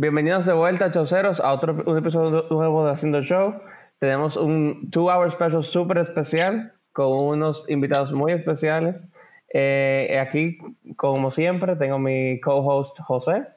Bienvenidos de vuelta, choceros, a otro episodio nuevo de Haciendo Show. Tenemos un two hour special súper especial con unos invitados muy especiales. Eh, aquí, como siempre, tengo mi co-host José.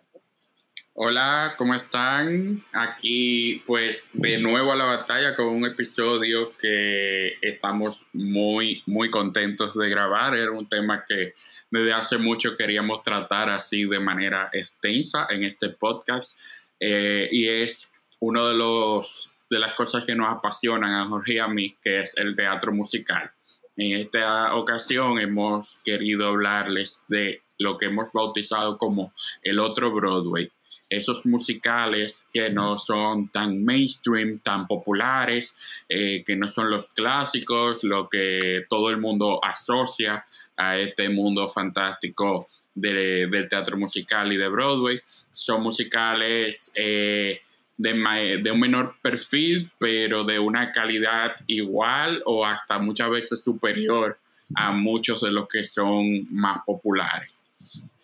Hola, ¿cómo están? Aquí pues de nuevo a la batalla con un episodio que estamos muy, muy contentos de grabar. Era un tema que desde hace mucho queríamos tratar así de manera extensa en este podcast eh, y es uno de los de las cosas que nos apasionan a Jorge y a mí, que es el teatro musical. En esta ocasión hemos querido hablarles de lo que hemos bautizado como el otro Broadway esos musicales que no son tan mainstream, tan populares, eh, que no son los clásicos, lo que todo el mundo asocia a este mundo fantástico del teatro musical y de Broadway. Son musicales eh, de, de, un menor perfil, pero de una calidad igual o hasta muchas veces superior a muchos de los que son más populares.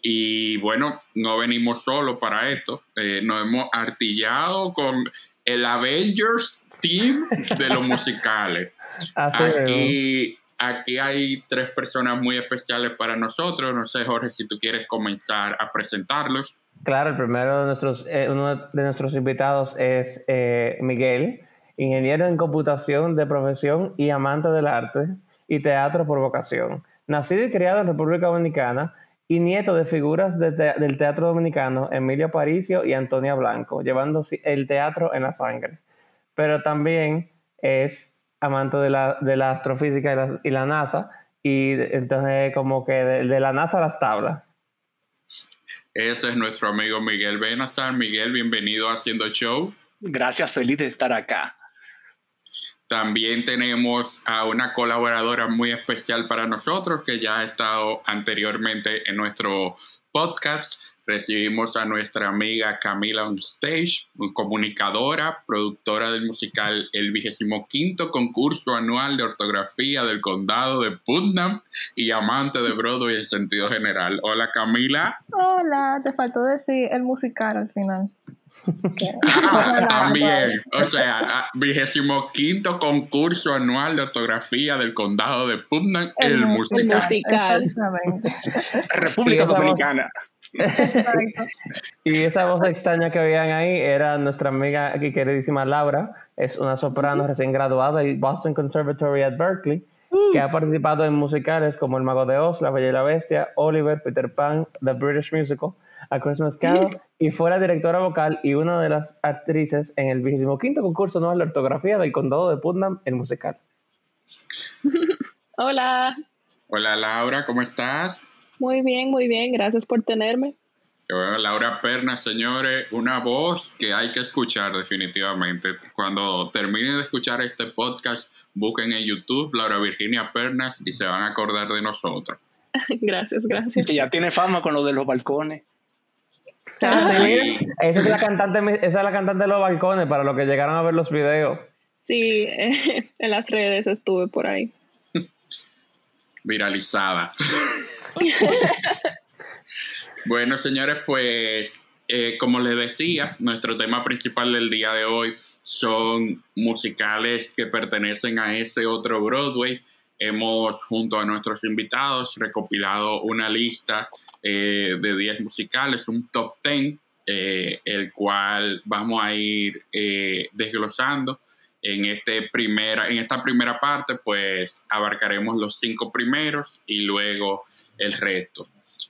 Y bueno, no venimos solo para esto. Eh, nos hemos artillado con el Avengers Team de los musicales. aquí, aquí hay tres personas muy especiales para nosotros. No sé, Jorge, si tú quieres comenzar a presentarlos. Claro, el primero de nuestros, eh, uno de nuestros invitados es eh, Miguel, ingeniero en computación de profesión y amante del arte y teatro por vocación. Nacido y criado en República Dominicana, y nieto de figuras del teatro dominicano Emilio Paricio y Antonia Blanco, llevando el teatro en la sangre. Pero también es amante de la, de la astrofísica y la, NASA, y entonces como que de, la NASA a las tablas. Ese es nuestro amigo Miguel Benazar. Miguel, bienvenido a Haciendo Show. Gracias, feliz de estar acá. También tenemos a una colaboradora muy especial para nosotros que ya ha estado anteriormente en nuestro podcast. Recibimos a nuestra amiga Camila On Stage, comunicadora, productora del musical El vigésimo quinto concurso anual de ortografía del condado de Putnam y amante de Broadway en sentido general. Hola Camila. Hola, te faltó decir el musical al final. Ah, también, o sea, vigésimo quinto concurso anual de ortografía del condado de Putnam, el, musical. República Dominicana. y esa voz extraña que veían ahí era nuestra amiga aquí queridísima Laura, es una soprano recién graduada de Boston Conservatory at Berkeley, uh. que ha participado en musicales como El Mago de Oz, La Bella y la Bestia, Oliver, Peter Pan, The British Musical, A Christmas Carol y fue la directora vocal y una de las actrices en el 25 concurso nuevo de ortografía del condado de Putnam, el musical. Hola. Hola Laura, ¿cómo estás? Muy bien, muy bien, gracias por tenerme. Bueno, Laura Pernas, señores, una voz que hay que escuchar definitivamente. Cuando terminen de escuchar este podcast, busquen en YouTube Laura Virginia Pernas y se van a acordar de nosotros. gracias, gracias. Que ya tiene fama con lo de los balcones. Esa es la cantante, esa es la cantante de los balcones para los que llegaron a ver los videos. Sí, en las redes estuve por ahí. Viralizada. bueno, señores, pues eh, como les decía, nuestro tema principal del día de hoy son musicales que pertenecen a ese otro Broadway. Hemos, junto a nuestros invitados, recopilado una lista eh, de 10 musicales, un top 10, eh, el cual vamos a ir eh, desglosando. En, este en esta primera parte, pues abarcaremos los cinco primeros y luego el resto.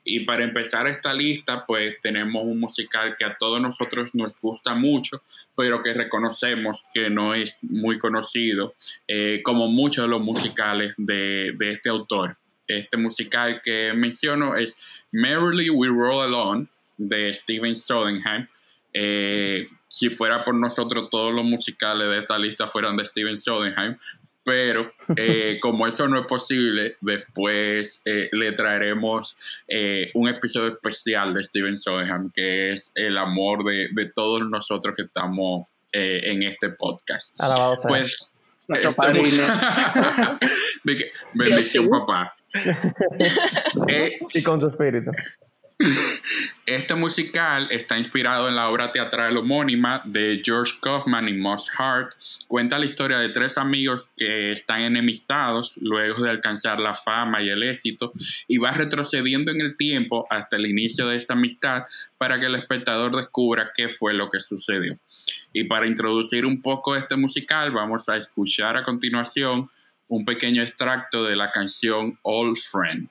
Y para empezar esta lista, pues tenemos un musical que a todos nosotros nos gusta mucho, pero que reconocemos que no es muy conocido, como muchos de los musicales de, de este autor este musical que menciono es Merrily We Roll Along de Steven Sondheim. Eh, si fuera por nosotros, todos los musicales de esta lista fueran de Steven Sondheim, pero eh, como eso no es posible, después eh, le traeremos un episodio especial de Steven Sondheim, que es el amor de, todos nosotros que estamos en este podcast. Pues, Nuestro padrino. bendición, papá. Eh, y con su espíritu. Este musical está inspirado en la obra teatral homónima de George Kaufman y Moss Hart. Cuenta la historia de tres amigos que están enemistados luego de alcanzar la fama y el éxito y va retrocediendo en el tiempo hasta el inicio de esa amistad para que el espectador descubra qué fue lo que sucedió. Y para introducir un poco este musical vamos a escuchar a continuación un pequeño extracto de la canción Old Friend.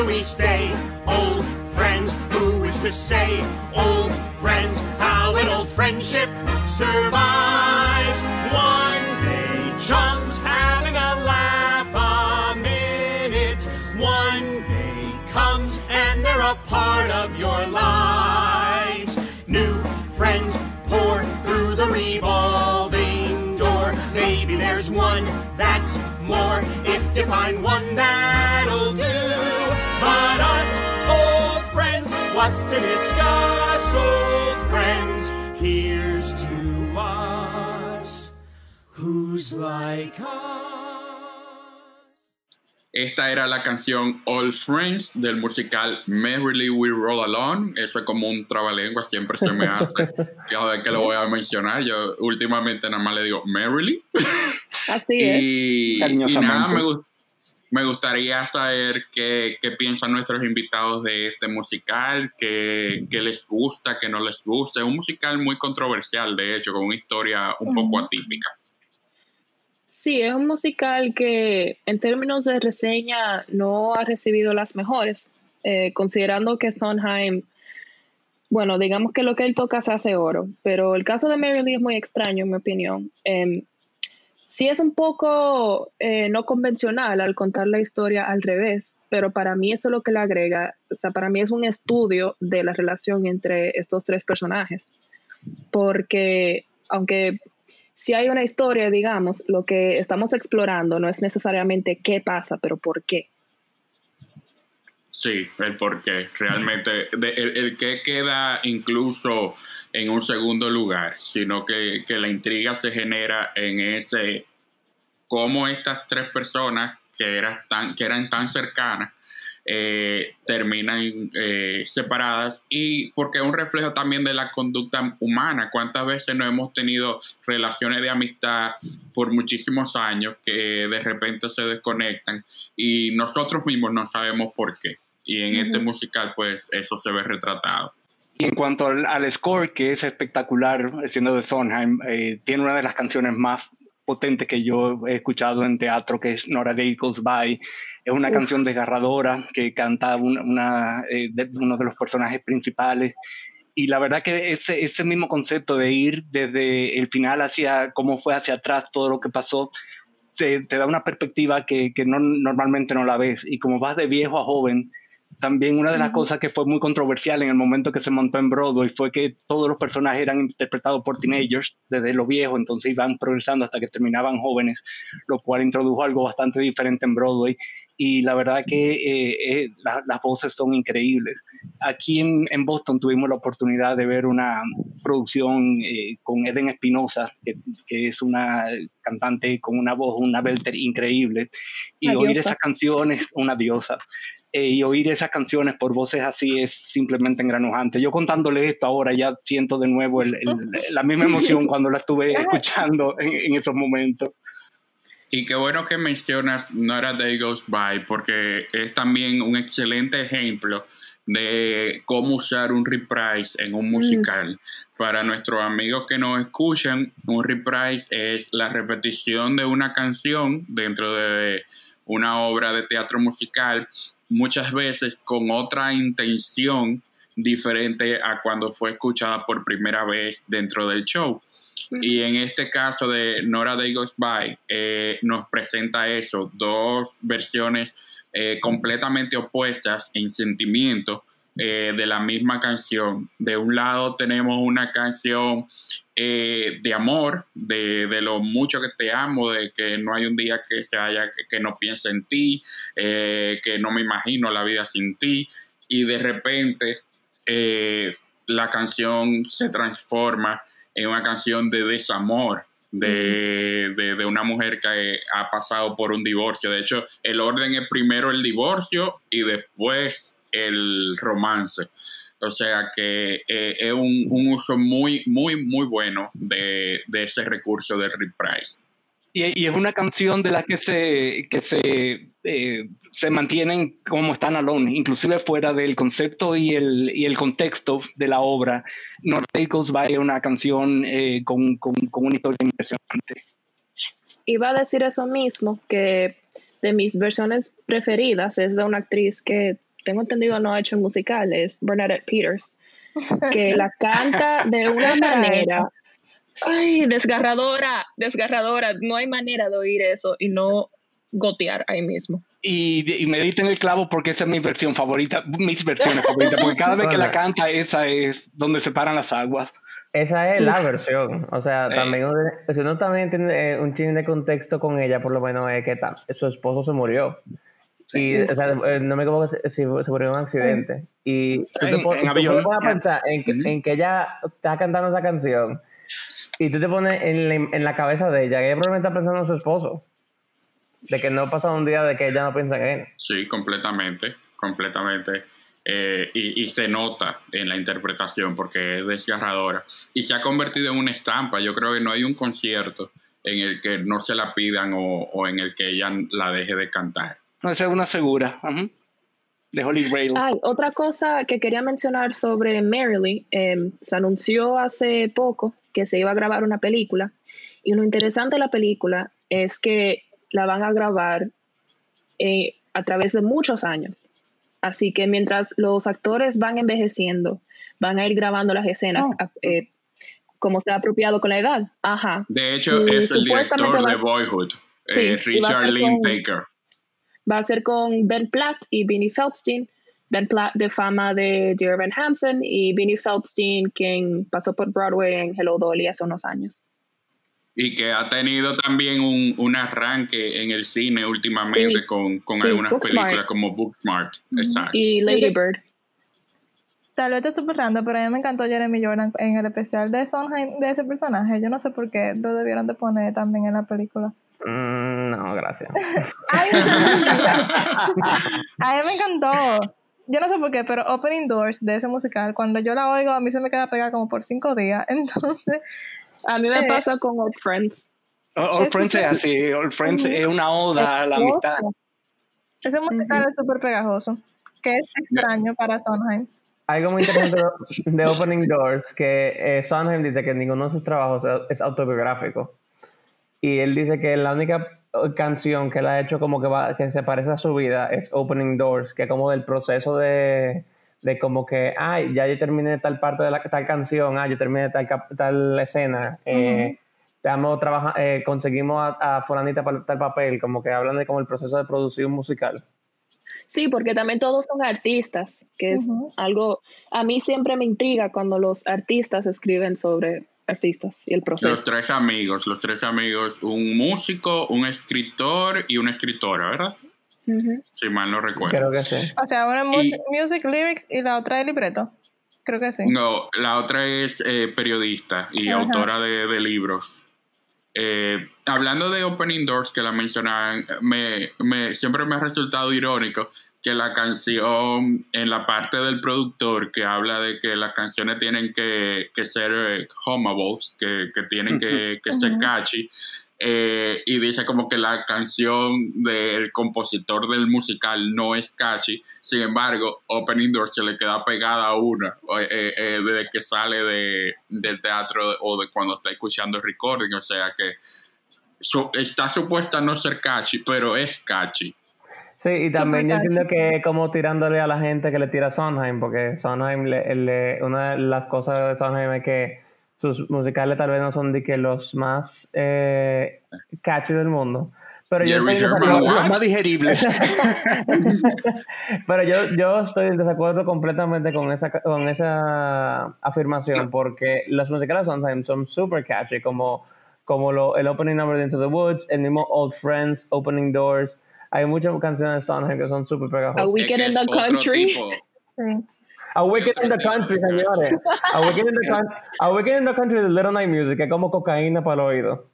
Do we stay? Old friends, who is to say? Old friends, how an old friendship survives. One day, chums having a laugh a minute. One day comes and they're a part of your lives. New friends pour through the revolving door. Maybe there's one that's more if you find one that'll do. But us, old friends, what's to discuss, old friends? Here's to us, who's like us. Esta era la canción All Friends del musical Merrily We Roll Along. Eso es como un trabalengua, siempre se me hace. Cada que lo voy a mencionar, yo últimamente nada más le digo Merrily. Así es. Y, y nada, me, gu- me gustaría saber qué, qué piensan nuestros invitados de este musical, qué, qué les gusta, qué no les gusta. Es un musical muy controversial, de hecho, con una historia un poco atípica. Sí, es un musical que en términos de reseña no ha recibido las mejores, eh, considerando que Sondheim, bueno, digamos que lo que él toca se hace oro, pero el caso de Mary Lee es muy extraño, en mi opinión. Em, sí es un poco eh, no convencional al contar la historia al revés, pero para mí eso es lo que le agrega, o sea, para mí es un estudio de la relación entre estos tres personajes, porque aunque si hay una historia, digamos, lo que estamos explorando no es necesariamente qué pasa, pero por qué. Sí, el por qué. Realmente, el, el qué queda incluso en un segundo lugar, sino que, que la intriga se genera en ese cómo estas tres personas que, eran tan, que eran tan cercanas eh, terminan eh, separadas y porque es un reflejo también de la conducta humana. ¿Cuántas veces no hemos tenido relaciones de amistad por muchísimos años que de repente se desconectan y nosotros mismos no sabemos por qué? Y en este musical pues eso se ve retratado. Y en cuanto al, al score, que es espectacular, siendo de Sondheim, eh, tiene una de las canciones más potentes que yo he escuchado en teatro, que es Nora Day Goes By. Es una Uf. canción desgarradora que canta una, una, eh, de- uno de los personajes principales. Y la verdad que ese, ese mismo concepto de ir desde el final hacia cómo fue hacia atrás todo lo que pasó, te, te da una perspectiva que, que no, normalmente no la ves. Y como vas de viejo a joven, también una de las cosas que fue muy controversial en el momento que se montó en Broadway fue que todos los personajes eran interpretados por teenagers desde lo viejo, entonces iban progresando hasta que terminaban jóvenes, lo cual introdujo algo bastante diferente en Broadway. Y la verdad que eh, eh, la- las voces son increíbles. Aquí en, en Boston tuvimos la oportunidad de ver una producción eh, con Eden Espinosa, que, que es una cantante con una voz, una belter increíble, y oír esas canciones, una diosa, eh, y oír esas canciones por voces así es simplemente engranujante. Yo contándole esto ahora ya siento de nuevo el- el- la misma emoción cuando la estuve escuchando en, en esos momentos. Y qué bueno que mencionas Not a Day Goes By, porque es también un excelente ejemplo de cómo usar un reprise en un musical. Para nuestros amigos que nos escuchan, un reprise es la repetición de una canción dentro de una obra de teatro musical, muchas veces con otra intención diferente a cuando fue escuchada por primera vez dentro del show. Y en este caso de Nora Day Goes By, eh, nos presenta eso, dos versiones eh, completamente opuestas en sentimiento eh, de la misma canción. De un lado tenemos una canción eh, de amor, de, de lo mucho que te amo, de que no hay un día que se haya, que, que no piense en ti, eh, que no me imagino la vida sin ti, y de repente eh, la canción se transforma en una canción de desamor de, de, de una mujer que ha pasado por un divorcio. De hecho, el orden es primero el divorcio y después el romance. O sea que eh, es un, un uso muy, muy, muy bueno de, de ese recurso de Rip Price. Y, y es una canción de las que se, que se, eh, se mantienen como están alone, inclusive fuera del concepto y el, y el contexto de la obra. North Goes By es una canción eh, con, con, con una historia impresionante. Iba a decir eso mismo, que de mis versiones preferidas es de una actriz que tengo entendido no ha hecho en musical, es Bernadette Peters, que la canta de una manera, ay, desgarradora, desgarradora, no hay manera de oír eso y no gotear ahí mismo. Y, y me diste en el clavo porque esa es mi versión favorita, mis versiones favoritas, porque cada vez que la canta, esa es donde se paran las aguas. Esa es la versión. O sea, Eh. también uno- si uno también tiene eh, un chin de contexto con ella, por lo menos es que ta- su esposo se murió. Y, o sea, eh, no me equivoco si, se murió en un accidente. Y tú te En- pon- en tú avión. te pones a pensar en que, en que ella está cantando esa canción y tú te pones en la, en la cabeza de ella, que ella probablemente está pensando en su esposo. De que no ha pasado un día de que ella no piensa en él. Sí, completamente, completamente. Eh, y, y se nota en la interpretación porque es desgarradora. Y se ha convertido en una estampa. Yo creo que no hay un concierto en el que no se la pidan o, o en el que ella la deje de cantar. No, esa es una segura. ajá, De Holy Grail. Ay, otra cosa que quería mencionar sobre Merrily, eh, se anunció hace poco que se iba a grabar una película y lo interesante de la película es que la van a grabar eh, a través de muchos años. Así que mientras los actores van envejeciendo, van a ir grabando las escenas Oh. eh, como sea apropiado con la edad. Ajá. De hecho, Y es el director de Boyhood, Sí, eh, Richard Lynn Baker. Va a ser con Ben Platt y Vinnie Feldstein. Ben Platt de fama de Dear Evan Hansen y Vinnie Feldstein, quien pasó por Broadway en Hello Dolly hace unos años. Y que ha tenido también un, un arranque en el cine últimamente Sí. con, con Sí, algunas Booksmart. películas como Booksmart. Exacto. Y Lady Bird. Tal vez estoy súper random, pero a mí me encantó Jeremy Jordan en el especial de Sondheim de ese personaje. Yo no sé por qué lo debieron de poner también en la película. Mm, no, gracias. Ay, a mí me encantó. Yo no sé por qué, pero Opening Doors de ese musical, cuando yo la oigo, a mí se me queda pegada como por cinco días. Entonces, A mí me Eh. pasa con Old Friends. Es Friends es así. All Friends es una oda a la amistad. ese musical es súper pegajoso, que es extraño para Sondheim. Algo muy interesante de Opening Doors, que eh, Sondheim dice que ninguno de sus trabajos es autobiográfico. Y él dice que la única eh, canción que él ha hecho como que, va, que se parece a su vida es Opening Doors, que es como del proceso de, de como que, ay, ya yo terminé tal parte de la, tal canción, ah, yo terminé tal, tal escena, eh, estamos trabaja- eh, conseguimos a, a fulanita para tal papel, como que hablan de como el proceso de producir un musical. Sí, porque también todos son artistas, que es algo, a mí siempre me intriga cuando los artistas escriben sobre artistas y el Los proceso. tres amigos, los tres amigos, un músico, un escritor y una escritora, ¿verdad? Si mal no recuerdo. Creo que sí. O sea, una es Y- mu- music, lyrics y la otra es libreto. Creo que sí. No, la otra es eh, periodista y Ajá. autora de, de libros. Eh, hablando de Opening Doors, que la mencionaban, me, me- siempre me ha resultado irónico que la canción, en la parte del productor, que habla de que las canciones tienen que, que ser eh, que, que tienen que, que ser catchy, eh, y dice como que la canción del compositor del musical no es catchy, sin embargo, Opening Doors se le queda pegada a una eh, eh, desde que sale de, del teatro o de cuando está escuchando el recording, o sea que está supuesta a no ser catchy, pero es catchy. Sí, y también yo entiendo que como tirándole a la gente que le tira a Sondheim, porque Sondheim, le- le- una de las cosas de Sondheim es que sus musicales tal vez no son de que los más eh, catchy del mundo. Pero yo, Jerry estoy en Herman desacuerdo- What? Los más digeribles. pero yo, yo estoy en desacuerdo completamente con esa, con esa afirmación, porque los musicales de Sondheim son super catchy, como, como lo, el opening number de Into the Woods, el mismo Old Friends, Opening Doors. Hay muchas canciones de Sondheim que son super A pegajosas. Weekend Es in the Country. A Weekend in the Country, señores. A Weekend in the, Coun- A Weekend in the Country de Little Night Music es como cocaína para el oído.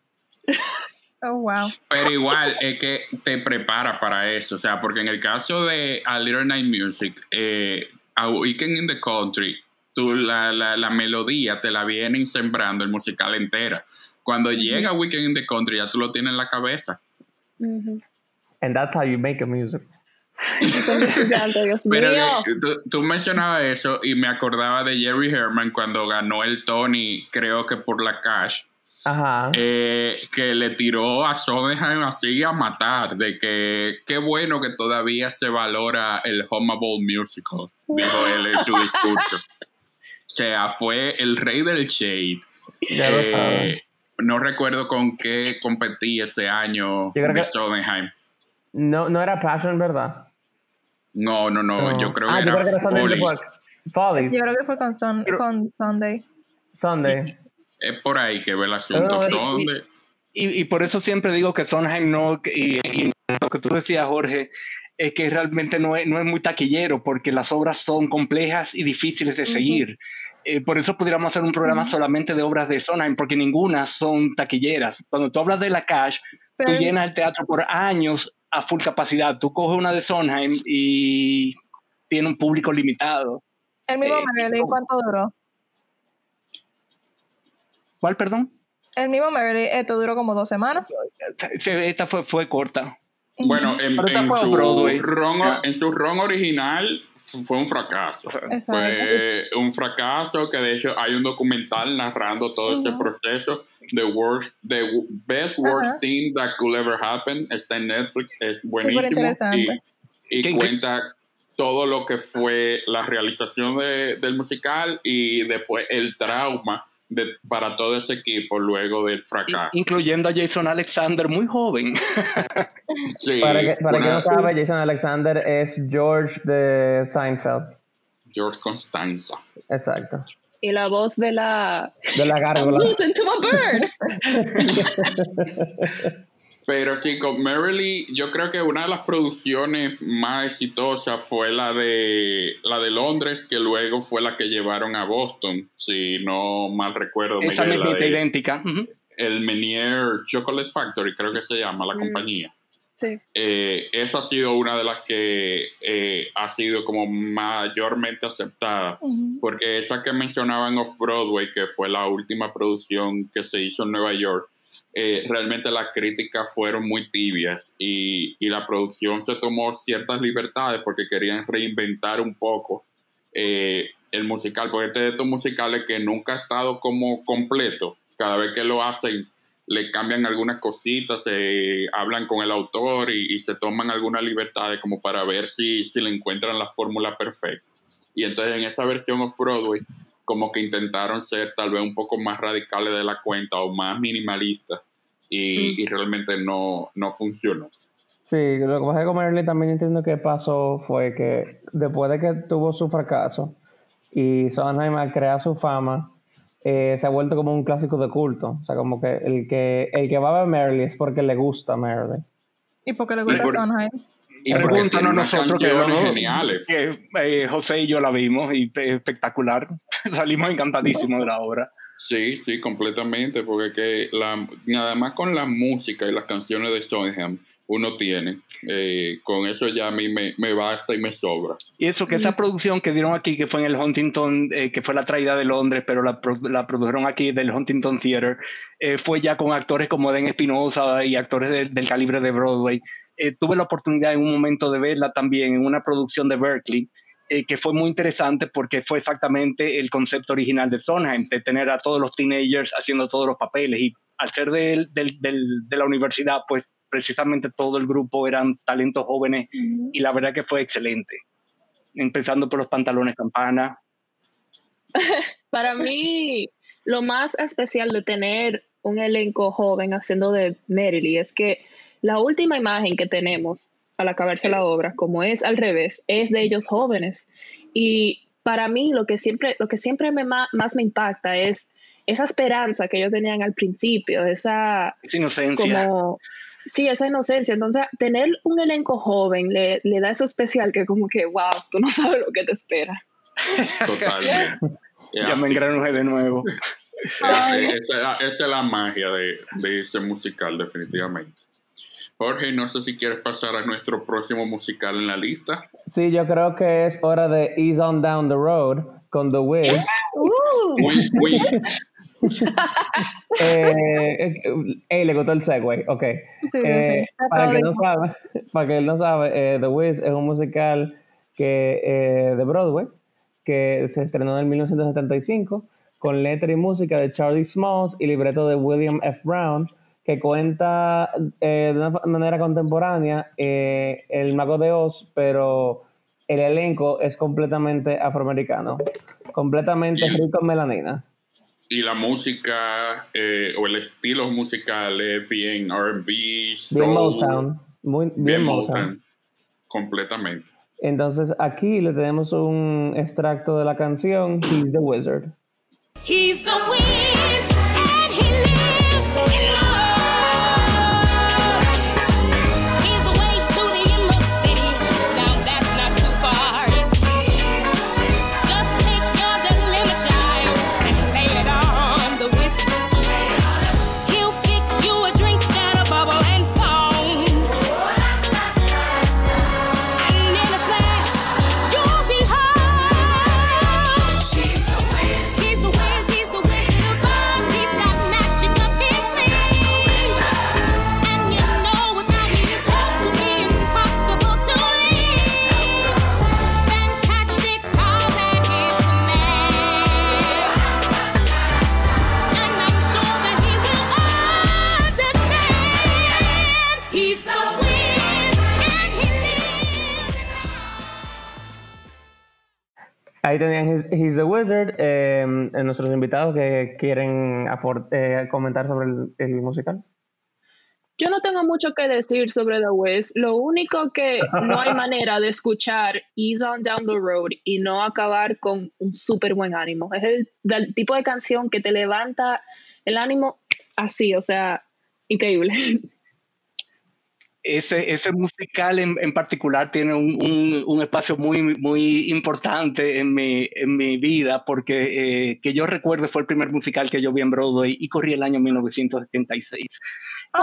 Oh, wow. Pero igual es que te prepara para eso, o sea, porque en el caso de A Little Night Music, eh, A Weekend in the Country, tú la, la, la melodía te la vienen sembrando el musical entera. Cuando llega Weekend in the Country ya tú lo tienes en la cabeza. Ujú. And that's how you make a music. Eso es gigante, Dios Pero mío. de- tú, tú mencionabas eso y me acordaba de Jerry Herman cuando ganó el Tony, creo que por la Cash, Ajá. eh, que le tiró a Sondheim así a matar, de que qué bueno que todavía se valora el Humble Musical, dijo él en su discurso. O sea, fue el rey del shade. Eh, no recuerdo con qué competí ese año de que- Sondheim. No, no era Passion, ¿verdad? No, no, no, yo creo ah, que yo era, creo que era Sunday in the Follies. Park. Follies. Yo creo que fue con, Pero- con Sunday. Sunday. Es por ahí que ve el asunto. No, no, Son y- Y, y por eso siempre digo que Sondheim no, y, y lo que tú decías, Jorge, es que realmente no es, no es muy taquillero, porque las obras son complejas y difíciles de seguir. Eh, por eso pudiéramos hacer un programa solamente de obras de Sondheim, porque ninguna son taquilleras. Cuando tú hablas de la Cash, tú llenas el teatro por años a full capacidad. Tú coges una de Sondheim y tiene un público limitado. El mismo Eh. ¿cuánto duró? ¿Cuál, perdón? El mismo Marilyn, esto duró como dos semanas. Se- Esta fue, fue corta. Bueno, en, en su ron, en su ron original fue un fracaso. Exacto. Fue un fracaso que de hecho hay un documental narrando todo ese Ujú. proceso. The worst, the best worst Ajá. thing that could ever happen está en Netflix, es buenísimo y, y ¿Qué- qué- cuenta todo lo que fue la realización de- del musical y después el trauma de, para todo ese equipo luego del fracaso. Incluyendo a Jason Alexander, muy joven. Sí, Para que, para que una- no sabe, Jason Alexander es George de Seinfeld. George Constanza. Exacto. Y la voz de la. De la I'm gárgola. losing to my bird. Pero sí, con Merrily, yo creo que una de las producciones más exitosas fue la de la de Londres, que luego fue la que llevaron a Boston, si no mal recuerdo. Esa Miguel, de- idéntica. El Menier Chocolate Factory, creo que se llama la compañía. Sí. Eh, esa ha sido una de las que eh, ha sido como mayormente aceptada, porque esa que mencionaban Off Broadway, que fue la última producción que se hizo en Nueva York, eh, realmente las críticas fueron muy tibias y, y la producción se tomó ciertas libertades porque querían reinventar un poco eh, el musical, porque este de estos musicales que nunca ha estado como completo, cada vez que lo hacen le cambian algunas cositas, se hablan con el autor y, y se toman algunas libertades como para ver si, si le encuentran la fórmula perfecta. Y entonces en esa versión of Broadway como que intentaron ser tal vez un poco más radicales de la cuenta o más minimalistas y, Mm. y realmente no, no funcionó. Sí, lo que pasa es que con Marilyn también entiendo que pasó fue que después de que tuvo su fracaso y Sondheim al crear su fama, eh, se ha vuelto como un clásico de culto. O sea, como que el que, el que va a ver Marilyn es porque le gusta Marilyn. ¿Y por qué le gusta por- Sondheim? Y porque Pregúntanos nosotros que, canciones no- geniales. que, eh, José y yo la vimos y espectacular. Salimos encantadísimos de la obra. Sí, sí, completamente, porque que la, nada más con la música y las canciones de Sondheim uno tiene, eh, con eso ya a mí me, me basta y me sobra. Y eso, que esa producción que dieron aquí, que fue en el Huntington, eh, que fue la traída de Londres, pero la, pro- la produjeron aquí del Huntington Theatre, eh, fue ya con actores como Den Espinosa y actores de- del calibre de Broadway. Eh, tuve la oportunidad en un momento de verla también en una producción de Berkeley, eh, que fue muy interesante porque fue exactamente el concepto original de Sondheim, de tener a todos los teenagers haciendo todos los papeles. Y al ser del- del- de la universidad, pues precisamente todo el grupo eran talentos jóvenes y la verdad que fue excelente. Empezando por los pantalones campana. Para mí, lo más especial de tener un elenco joven haciendo de Merrily es que la última imagen que tenemos al acabarse la obra, como es al revés, es de ellos jóvenes. Y para mí lo que siempre, lo que siempre me más me impacta es esa esperanza que ellos tenían al principio, esa Esa inocencia. como sí, esa inocencia. Entonces, tener un elenco joven le, le da eso especial que como que, wow, tú no sabes lo que te espera. Totalmente. Es Ya me así. engranujé de nuevo. Esa, esa es la magia de, de ese musical, definitivamente. Jorge, no sé si quieres pasar a nuestro próximo musical en la lista. Sí, yo creo que es hora de Ease on Down the Road con The Wiz. Wink, wink. Eh, eh, ey, le gustó el segue, ok. Sí, Eh, sí. para que no sabe, para que él no sabe, eh, The Wiz es un musical que, eh, de Broadway que se estrenó en 1975 con letra y música de Charlie Smalls y libreto de William F. Brown que cuenta eh, de una manera contemporánea eh, el Mago de Oz, pero el elenco es completamente afroamericano, completamente rico en melanina. Y la música eh, o el estilo musical es bien RB, Bien soul, Motown, muy, bien, bien Motown. Motown. Completamente. Entonces aquí le tenemos un extracto de la canción He's the Wizard. He's the Wiz, Ahí tenían He's, He's the Wizard, eh, nuestros invitados que quieren eh, comentar sobre el, el musical. Yo no tengo mucho que decir sobre The Wiz. Lo único que no hay manera de escuchar Ease on Down the Road y no acabar con un súper buen ánimo. Es el del tipo de canción que te levanta el ánimo así, o sea, increíble. ese, ese musical en, en particular tiene un, un- un espacio muy, muy importante en mi, en mi vida porque eh, que yo recuerde fue el primer musical que yo vi en Broadway y corrí el año 1976.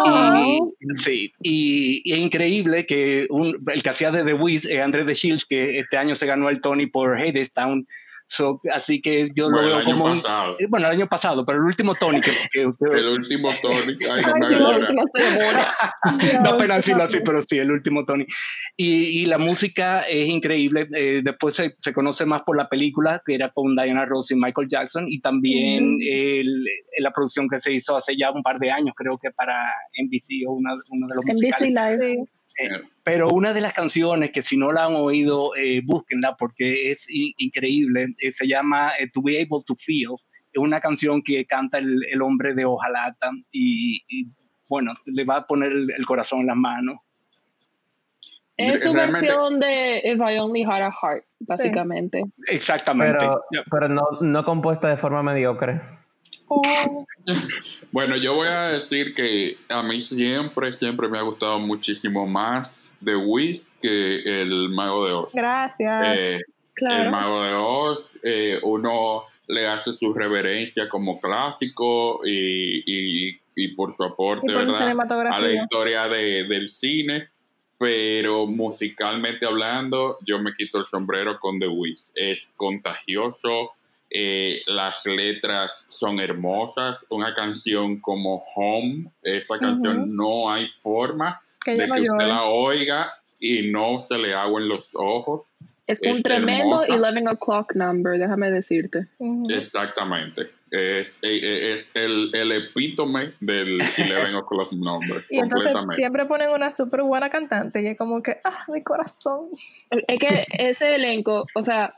Y, sí, y, y es increíble que un- el que hacía de The Wiz, eh, Andrés de Shields, que este año se ganó el Tony por Hadestown, so, así que yo Bueno, lo el veo año como pasado. eh, bueno, el año pasado, pero el último Tony que, que- que- El último Tony. Ay, no Ay. No no pena decirlo así, pero sí, el último Tony. Y, y la música es increíble. eh, después se, se conoce más por la película, que era con Diana Ross y Michael Jackson, y también el- la producción que se hizo hace ya un par de años, creo que para NBC o una- uno de los NBC musicales. Live. Eh, pero una de las canciones que si no la han oído, eh, búsquenla porque es increíble. eh, se llama eh, To Be Able to Feel. Es una canción que canta el, el hombre de Ojalata y, y, bueno, le va a poner el, el corazón en las manos. Es su Realmente- versión de If I Only Had a Heart, básicamente. Exactamente. Pero, pero no, no compuesta de forma mediocre. Oh, Bueno, yo voy a decir que a mí siempre, siempre me ha gustado muchísimo más The Wiz que el Mago de Oz. gracias. Eh, Claro. El Mago de Oz, eh, uno le hace su reverencia como clásico y, y- y por su aporte, por ¿verdad? A la historia de- del cine, pero musicalmente hablando, yo me quito el sombrero con The Wiz. Es contagioso, eh, las letras son hermosas, una canción como Home, esa canción Ujú. no hay forma que de que usted la oiga y no se le agua en los ojos. Es un es tremendo hermosa. 11 o'clock number, déjame decirte. Ujú. Exactamente. Es, eh, es el, el epítome del 11 o'clock number. Y entonces completamente. siempre ponen una súper buena cantante y es como que, ah, mi corazón. Es que ese elenco, o sea,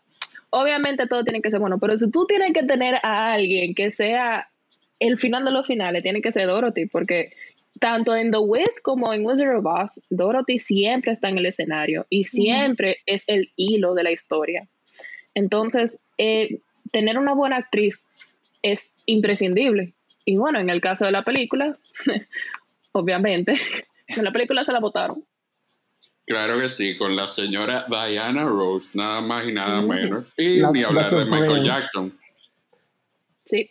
obviamente todo tiene que ser bueno, pero si tú tienes que tener a alguien que sea el final de los finales, tiene que ser Dorothy, porque tanto en The Wiz como en Wizard of Oz, Dorothy siempre está en el escenario y siempre es el hilo de la historia. Entonces, eh, tener una buena actriz es imprescindible. Y bueno, en el caso de la película, obviamente, en la película se la votaron. Claro que sí, con la señora Diana Rose, nada más y nada menos. Y La- ni hablar la de Michael. Jackson. Sí,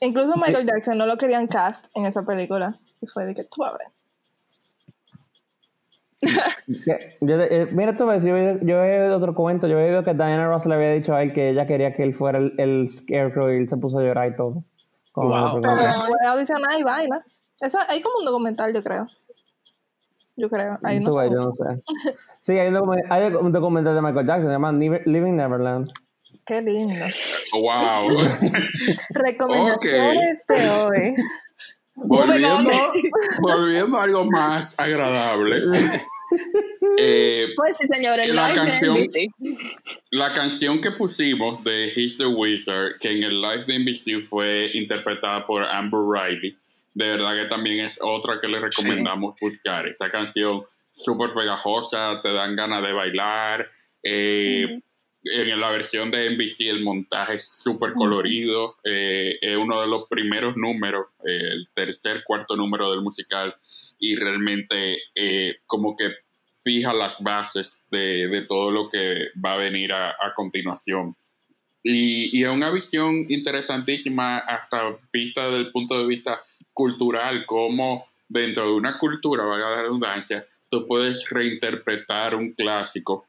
Incluso Michael Jackson no lo querían cast en esa película. Y fue de que tú a ver. Que- Yo, eh, mira, tú ves, yo, he- yo he oído otro cuento. Yo he oído que Diana Ross le había dicho a él que ella quería que él fuera el, el Scarecrow y él se puso a llorar y todo. Como Wow. Pero audicionar y vaina. Eso, hay como un documental, yo creo. Yo creo. Hay Tú ves, yo no sé. Sí, hay un, documental, hay un documental de Michael Jackson, se llama Never- Living Neverland. Qué lindo. Wow. Recomendaciones de hoy. volviendo, volviendo a algo más agradable. Eh, Pues sí, señores. La canción-. La canción que pusimos de He's the Wizard, que en el live de NBC fue interpretada por Amber Riley, de verdad que también es otra que les recomendamos buscar. Esa canción súper pegajosa, te dan ganas de bailar. eh, En la versión de NBC el montaje es súper colorido. eh, es uno de los primeros números, eh, el tercer, cuarto número del musical, y realmente eh, como que fija las bases de, de todo lo que va a venir a, a continuación. Y, y es una visión interesantísima hasta vista desde el punto de vista cultural, como dentro de una cultura, valga la redundancia, tú puedes reinterpretar un clásico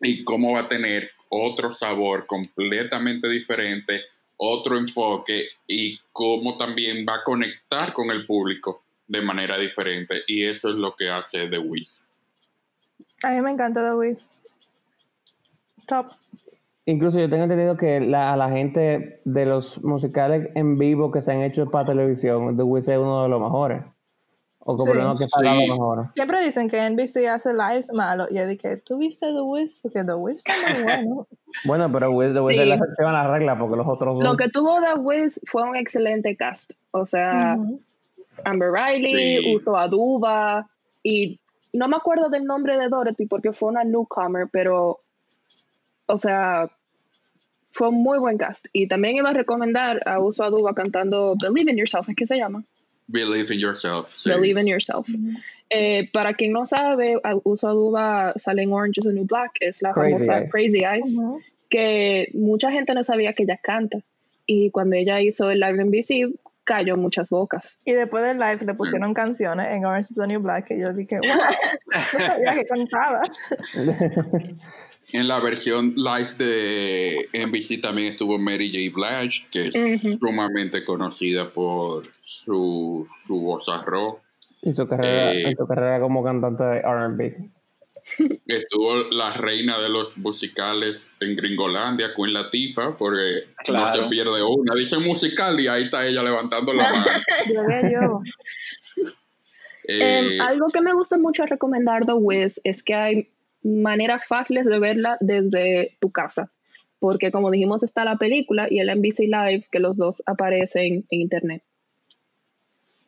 y cómo va a tener otro sabor completamente diferente, otro enfoque y cómo también va a conectar con el público de manera diferente. Y eso es lo que hace The Wiz. A mí me encanta The Wiz. Top. Incluso yo tengo entendido que la, a la gente de los musicales en vivo que se han hecho para televisión, The Wiz es uno de los mejores. O como Sí. lo que está Sí. lo mejor. Siempre dicen que NBC hace lives malos. Y yo dije, ¿tú viste The Wiz? Porque The Wiz fue muy bueno. Bueno, pero Wiz, The Wiz Sí. es la excepción a la regla porque los otros Lo son... que tuvo The Wiz fue un excelente cast. O sea. Amber Riley, Sí. Uso Aduba y no me acuerdo del nombre de Dorothy porque fue una newcomer, pero, o sea, fue un muy buen cast. Y también iba a recomendar a Uso Aduba cantando Believe in Yourself, ¿es que se llama? Believe in yourself. sí. Believe in Yourself. Eh, para quien no sabe, Uso Aduba sale en Orange is the New Black, es la Crazy famosa Eyes. Crazy Eyes, que mucha gente no sabía que ella canta. Y cuando ella hizo el live en BC, cayó muchas bocas. Y después del live le pusieron canciones en Orange is the New Black. Y yo dije, wow, no sabía que cantaba. En la versión live de NBC también estuvo Mary J. Blige, que es sumamente conocida por su, su voz rock. Y su carrera, Eh, en su carrera como cantante de R&B. Estuvo la reina de los musicales en Gringolandia, Queen Latifah, porque no se pierde una. Dice musical y ahí está ella levantando la mano. Yo. Eh, Em, algo que me gusta mucho recomendar de Wiz es que hay maneras fáciles de verla desde tu casa. Porque como dijimos está la película y el NBC Live, que los dos aparecen en internet.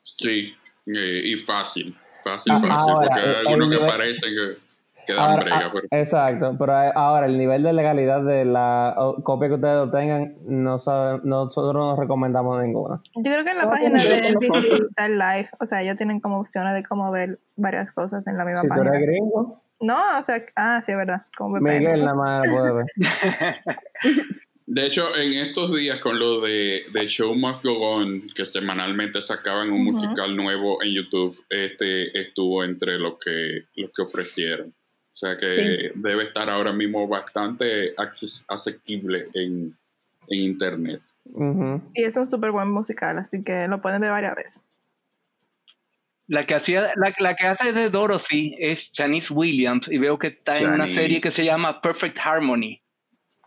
sí, eh, y fácil. Fácil, fácil, ahora, porque hay algunos que nivel- parecen que, que dan Ahora, brega. ah, pero- exacto, pero a- ahora el nivel de legalidad de la copia que ustedes obtengan, no saben, nosotros no recomendamos ninguna. Yo creo que en la No, página de NBC live. O sea, ellos tienen como opciones de cómo ver varias cosas en la misma Si tú página. eres gringo, No, o sea, ah, sí, es verdad. Como VPN. Miguel nada más puede ver. De hecho, en estos días con lo de, de Show Must Go On, que semanalmente sacaban un musical nuevo en YouTube, este estuvo entre los que, los que ofrecieron. O sea que Sí. debe estar ahora mismo bastante asequible en, en internet. Y es un súper buen musical, así que lo pueden ver varias veces. La que, hacía, la, la que hace de Dorothy es Janice Williams y veo que está en una serie que se llama Perfect Harmony.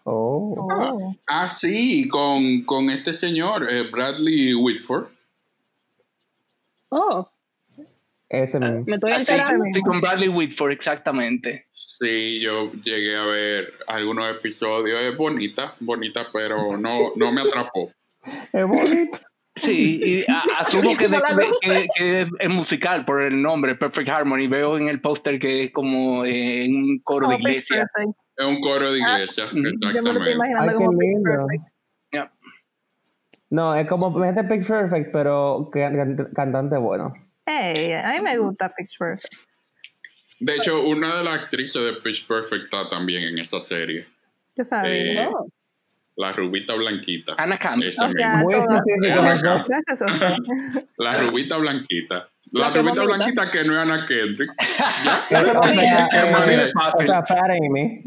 Oh. Oh. Ah, sí, con, con este señor, eh, Bradley Whitford. Oh, Ese mismo. me estoy Ah, enterando. sí, con Bradley Whitford, exactamente. Sí, yo llegué a ver algunos episodios. Es bonita, bonita, pero no, no me atrapó. Es bonito. Sí, y asumo que, de- es musical por el nombre, Perfect Harmony. Veo en el póster que es como eh, un coro de iglesia. Es un coro de iglesia, ujú. Yo me lo estoy exactamente. imaginando Ay, como. Perfect. No, es como mete Pitch Perfect, pero cantante bueno. Hey, a mí me gusta Pitch Perfect. De hecho, una de las actrices de Pitch Perfect está también en esa serie. ¿Qué sabes? Eh, Oh. La rubita blanquita. Anna Camp. Esa O sea, Ana. Gracias. La rubita blanquita. La, rubita blanquita que no es Ana Kendrick. O sea, eh, o sea, Amy.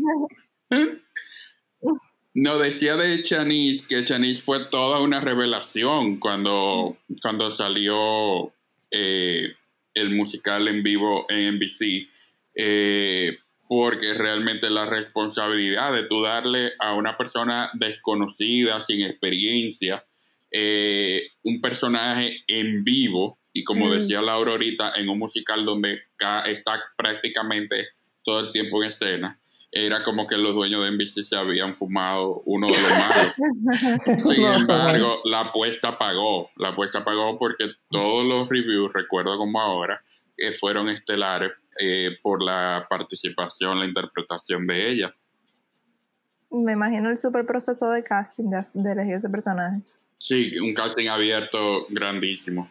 No, decía de Chanis que Chanis fue toda una revelación cuando, cuando salió eh, el musical en vivo en NBC. eh, porque realmente la responsabilidad de tú darle a una persona desconocida, sin experiencia, eh, un personaje en vivo, y como Mm. decía Laura ahorita, en un musical donde está prácticamente todo el tiempo en escena, era como que los dueños de NBC se habían fumado uno de los malos. Sin embargo, la apuesta pagó. La apuesta pagó porque todos los reviews, recuerdo como ahora, eh, fueron estelares eh, por la participación, la interpretación de ella. Me imagino el super proceso de casting de, de elegir ese personaje. Sí, un casting abierto grandísimo.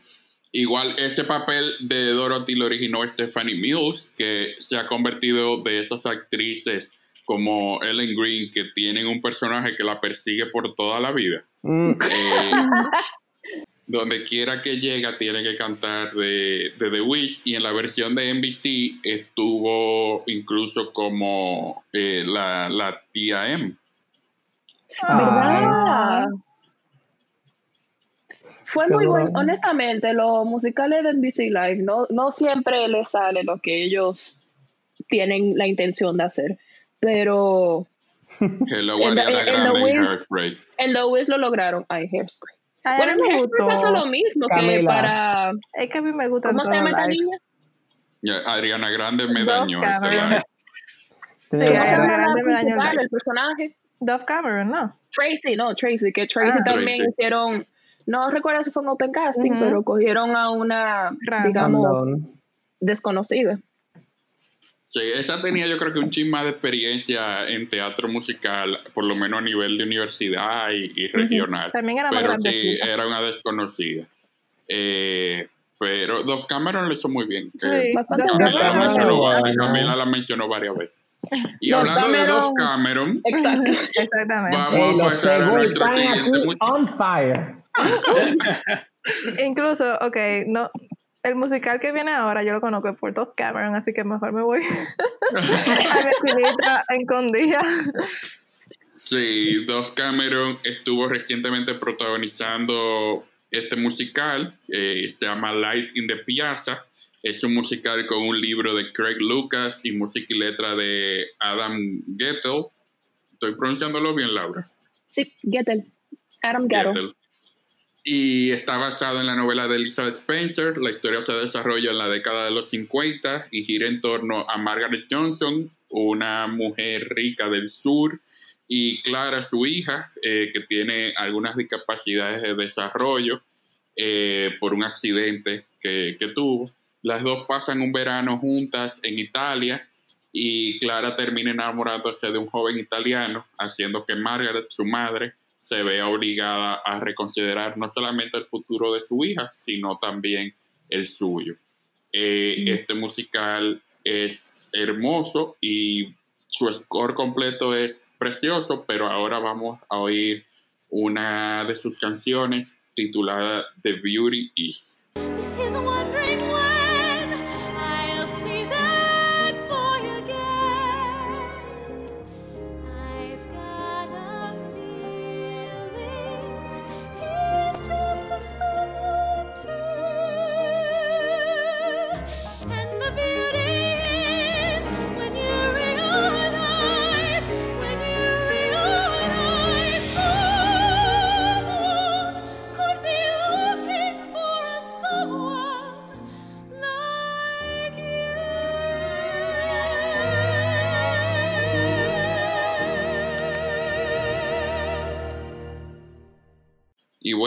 Igual ese papel de Dorothy lo originó Stephanie Mills, que se ha convertido de esas actrices como Ellen Green, que tienen un personaje que la persigue por toda la vida. Mm, Eh, donde quiera que llega tiene que cantar de, de The Wish y en la versión de NBC estuvo incluso como eh, la, la tía M. ¿Verdad? Fue Qué muy bueno. bueno. Honestamente, los musicales de NBC Live no, no siempre les sale lo que ellos tienen la intención de hacer. Pero Hello, En the- Ariana en the en Wiz- Hairspray. en The Wiz lo lograron. Ay, Hairspray. A Bueno, me gustó. pasó lo mismo que para... Es que a mí me gusta ¿Cómo se llama esta niña? Ya, Ariana Grande me Dove dañó live. Sí, tiene ¿Cómo se Ariana llama Grande me dañó el el personaje? Dove Cameron, ¿no? Tracy, no, Tracy, que Tracy Ah. también Tracy. hicieron, no recuerdo si fue un open casting, pero cogieron a una, Random. digamos, desconocida. Sí, esa tenía yo creo que un chin más de experiencia en teatro musical, por lo menos a nivel de universidad y, y regional. También era más Pero sí, era una desconocida. Eh, pero Dove Cameron lo hizo muy bien. Sí, Bastante Dove Camila, la mencionó. Camila la mencionó varias veces. Y Dove hablando de Dove Cameron- Exacto. Exactamente. vamos Eh, a los pasar a nuestro siguiente on fire. Incluso, ok, no, el musical que viene ahora yo lo conozco por Dove Cameron, así que mejor me voy a mi esquinita escondida. Sí, Dove Cameron estuvo recientemente protagonizando este musical, eh, se llama Light in the Piazza. Es un musical con un libro de Craig Lucas y música y letra de Adam Gettel. Estoy pronunciándolo bien, Laura. Sí, Gettel. Adam. Y está basado en la novela de Elizabeth Spencer. La historia se desarrolla en la década de los 50 y gira en torno a Margaret Johnson, una mujer rica del sur, y Clara, su hija, eh, que tiene algunas discapacidades de desarrollo eh, por un accidente que, que tuvo. Las dos pasan un verano juntas en Italia y Clara termina enamorándose de un joven italiano, haciendo que Margaret, su madre, se vea obligada a reconsiderar no solamente el futuro de su hija, sino también el suyo. Eh, Este musical es hermoso y su score completo es precioso, pero ahora vamos a oír una de sus canciones titulada The Beauty Is. This is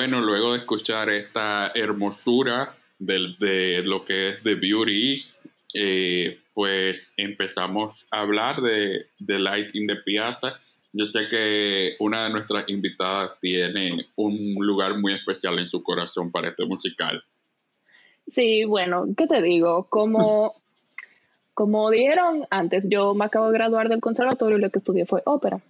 bueno, luego de escuchar esta hermosura de, lo que es The Beauty Is, eh, pues empezamos a hablar de, de Light in the Piazza. Yo sé que una de nuestras invitadas tiene un lugar muy especial en su corazón para este musical. Sí, bueno, ¿qué te digo? Como, como dijeron antes, yo me acabo de graduar del conservatorio y lo que estudié fue ópera.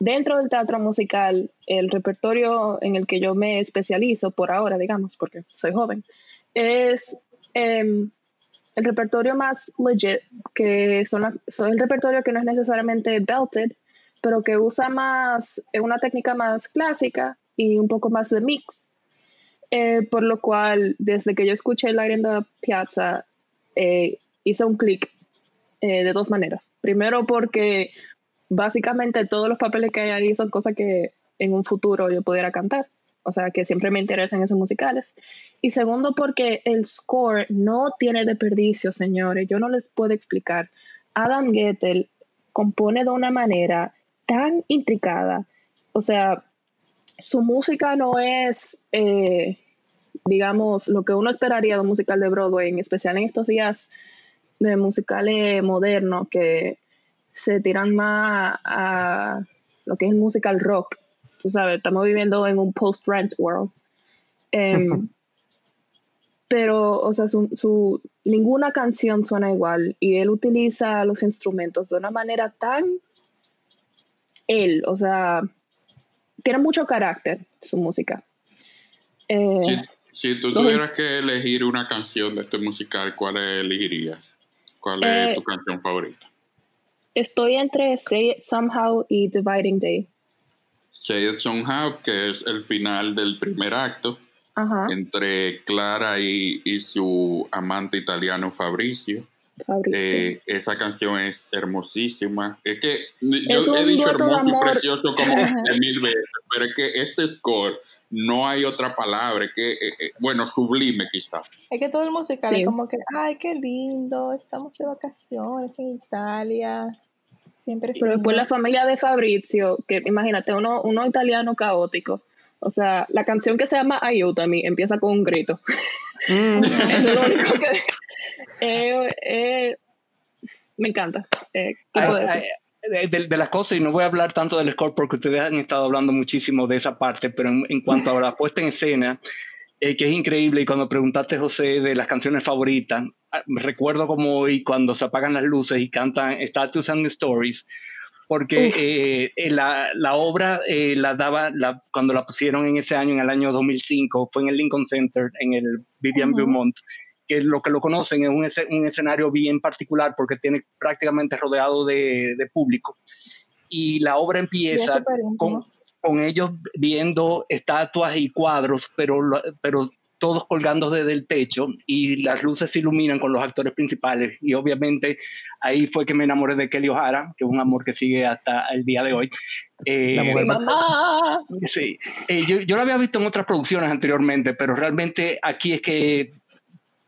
Dentro del teatro musical, el repertorio en el que yo me especializo por ahora, digamos, porque soy joven, es em, el repertorio más legit, que son, son el repertorio que no es necesariamente belted, pero que usa más, eh, una técnica más clásica y un poco más de mix. Eh, por lo cual, desde que yo escuché Light in the Piazza, eh, hice un clic eh, de dos maneras. Primero porque básicamente todos los papeles que hay ahí son cosas que en un futuro yo pudiera cantar. O sea, que siempre me interesan esos musicales. Y segundo porque el score no tiene desperdicio, señores. Yo no les puedo explicar. Adam Gettel compone de una manera tan intricada. O sea, su música no es, eh, digamos, lo que uno esperaría de un musical de Broadway, en especial en estos días de musicales modernos que se tiran más a lo que es musical rock. Tú sabes, estamos viviendo en un post-rent world. Em, pero, o sea, su, su- ninguna canción suena igual y él utiliza los instrumentos de una manera tan él, o sea, tiene mucho carácter su música. Eh, Si, si tú tuvieras que elegir una canción de este musical, ¿cuál elegirías? ¿Cuál Eh, es tu canción favorita? Estoy entre Say It Somehow y Dividing Day. Say It Somehow, que es el final del primer acto Ajá, entre Clara y, y su amante italiano Fabrizio. Fabrizio. Eh, esa canción es hermosísima. Es que yo Es he dicho hermoso y precioso como de mil veces, pero es que este score no hay otra palabra, es que, eh, eh, bueno, sublime quizás. Es que todo el musical Sí. es como que, ay, qué lindo, estamos de vacaciones en Italia. Siempre Pero después la familia de Fabrizio, que imagínate, uno, uno italiano caótico. O sea, la canción que se llama Ayúdame empieza con un grito. Mm, Eso es lo único que. Eh, eh, me encanta. Eh, ¿qué Ay, ay, de, de las cosas, y no voy a hablar tanto del score porque ustedes han estado hablando muchísimo de esa parte, pero en, en cuanto a la puesta en escena, eh, que es increíble, y cuando preguntaste, José, de las canciones favoritas, ah, recuerdo como hoy cuando se apagan las luces y cantan Status and Stories, porque eh, eh, la, la obra eh, la daba, la, cuando la pusieron en ese año, en el año 2005, fue en el Lincoln Center, en el Vivian Ujú. Beaumont, que lo que lo conocen es un, un escenario bien particular porque tiene prácticamente rodeado de, de público. Y la obra empieza con, con ellos viendo estatuas y cuadros, pero, pero todos colgando desde el techo y las luces se iluminan con los actores principales. Y obviamente ahí fue que me enamoré de Kelly O'Hara, que es un amor que sigue hasta el día de hoy. Eh, La mujer mamá. Sí, Eh, yo, yo lo había visto en otras producciones anteriormente, pero realmente aquí es que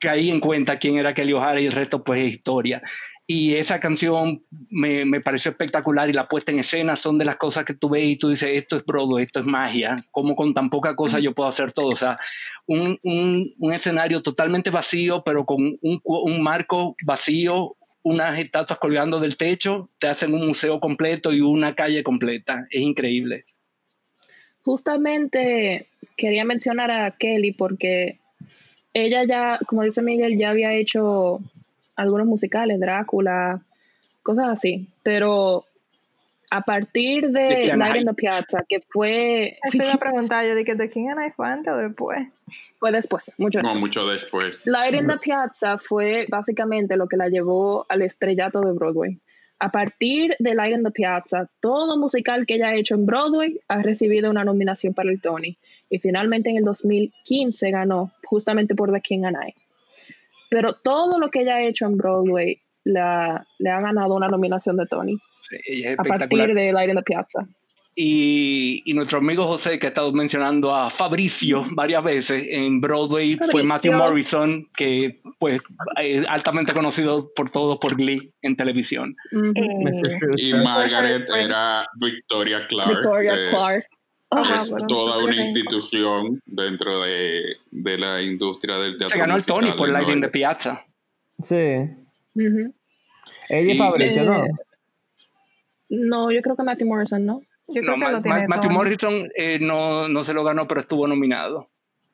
caí en cuenta quién era Kelly O'Hara y el resto pues es historia. Y esa canción me, me pareció espectacular y la puesta en escena son de las cosas que tú ves y tú dices, esto es Broadway, esto es magia, como con tan poca cosa yo puedo hacer todo. O sea, un, un- un escenario totalmente vacío, pero con un, un marco vacío, unas estatuas colgando del techo, te hacen un museo completo y una calle completa. Es increíble. Justamente quería mencionar a Kelly porque ella ya, como dice Miguel, ya había hecho algunos musicales, Drácula, cosas así, pero a partir de Cristian Night in the. Piazza, que fue, Eso iba a preguntar yo, dije, ¿de quién era fue antes o después? fue después, mucho No, después. mucho después. Light in the Piazza fue básicamente lo que la llevó al estrellato de Broadway. A partir de Light in the Piazza, todo musical que ella ha hecho en Broadway ha recibido una nominación para el Tony. Y finalmente en el 2015 ganó justamente por The King and I. Pero todo lo que ella ha hecho en Broadway la, le ha ganado una nominación de Tony. Ella es A partir de Light in the Piazza. Y, y nuestro amigo José, que ha estado mencionando a Fabricio varias veces en Broadway, fue Fabricio. Matthew Morrison, que pues es altamente conocido por todos por Glee en televisión. Ujú. Eh, Y Margaret era Victoria Clark. Victoria eh, Clark. Ajá, es bueno, toda una institución dentro de, de la industria del teatro. Se ganó el Tony por Light in the Piazza. Sí. Ujú. Ella y Fabricio, ¿no? eh, No, yo creo que Matthew Morrison, ¿no? Yo No, creo que Ma- lo tiene Ma- Matthew. Morrison eh, no, no se lo ganó, pero estuvo nominado.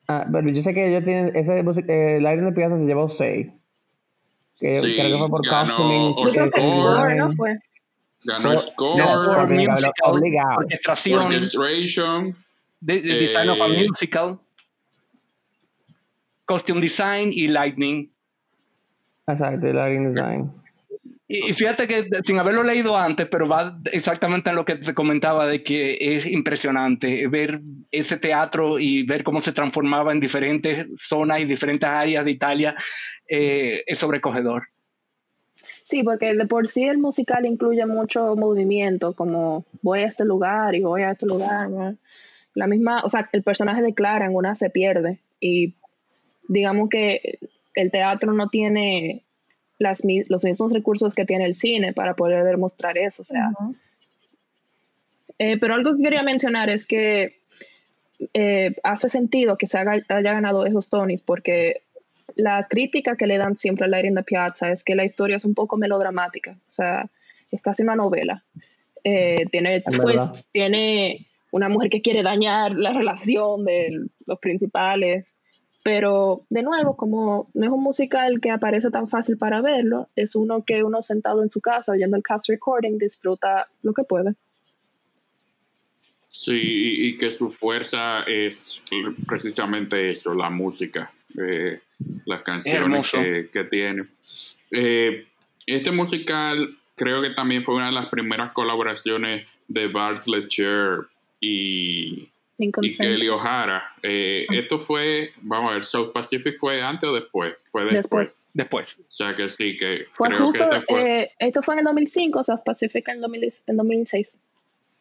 Ah, pero yo sé que ellos tienen. Ese música, eh, de piazza se llevó 6. Que Sí, creo que fue por Score. Score, ¿no fue? Ganó Score- Score, obligado, musical, obligado. orquestación, Orchestration, de, de design of a Eh, musical, costume design y lightning. Exacto, y lighting design. Y y fíjate que sin haberlo leído antes, pero va exactamente en lo que te comentaba de que es impresionante ver ese teatro y ver cómo se transformaba en diferentes zonas y diferentes áreas de Italia, eh, es sobrecogedor. Sí, porque de por sí el musical incluye mucho movimiento, como voy a este lugar y voy a este lugar. ¿no? La misma, o sea, el personaje declara, en una se pierde. Y digamos que el teatro no tiene las, los mismos recursos que tiene el cine para poder demostrar eso. O sea. Eh, pero algo que quería mencionar es que eh, hace sentido que se haga- haya ganado esos Tonys porque la crítica que le dan siempre a Light in the Piazza es que la historia es un poco melodramática, o sea, es casi una novela. Eh, tiene Es twist, verdad. tiene una mujer que quiere dañar la relación de los principales, pero de nuevo, como no es un musical que aparece tan fácil para verlo, es uno que uno sentado en su casa oyendo el cast recording disfruta lo que puede. Sí, y, y que su fuerza es precisamente eso, la música, eh, las canciones que, que tiene. Eh, este musical creo que también fue una de las primeras colaboraciones de Bart Letcher y, y. Kelly O'Hara. Eh, esto fue, vamos a ver, South Pacific fue antes o después? Fue después. Después. O sea que sí, que Fue creo justo, que este fue... eh, esto fue en el 2005, South Pacific en el 2000 en 2006.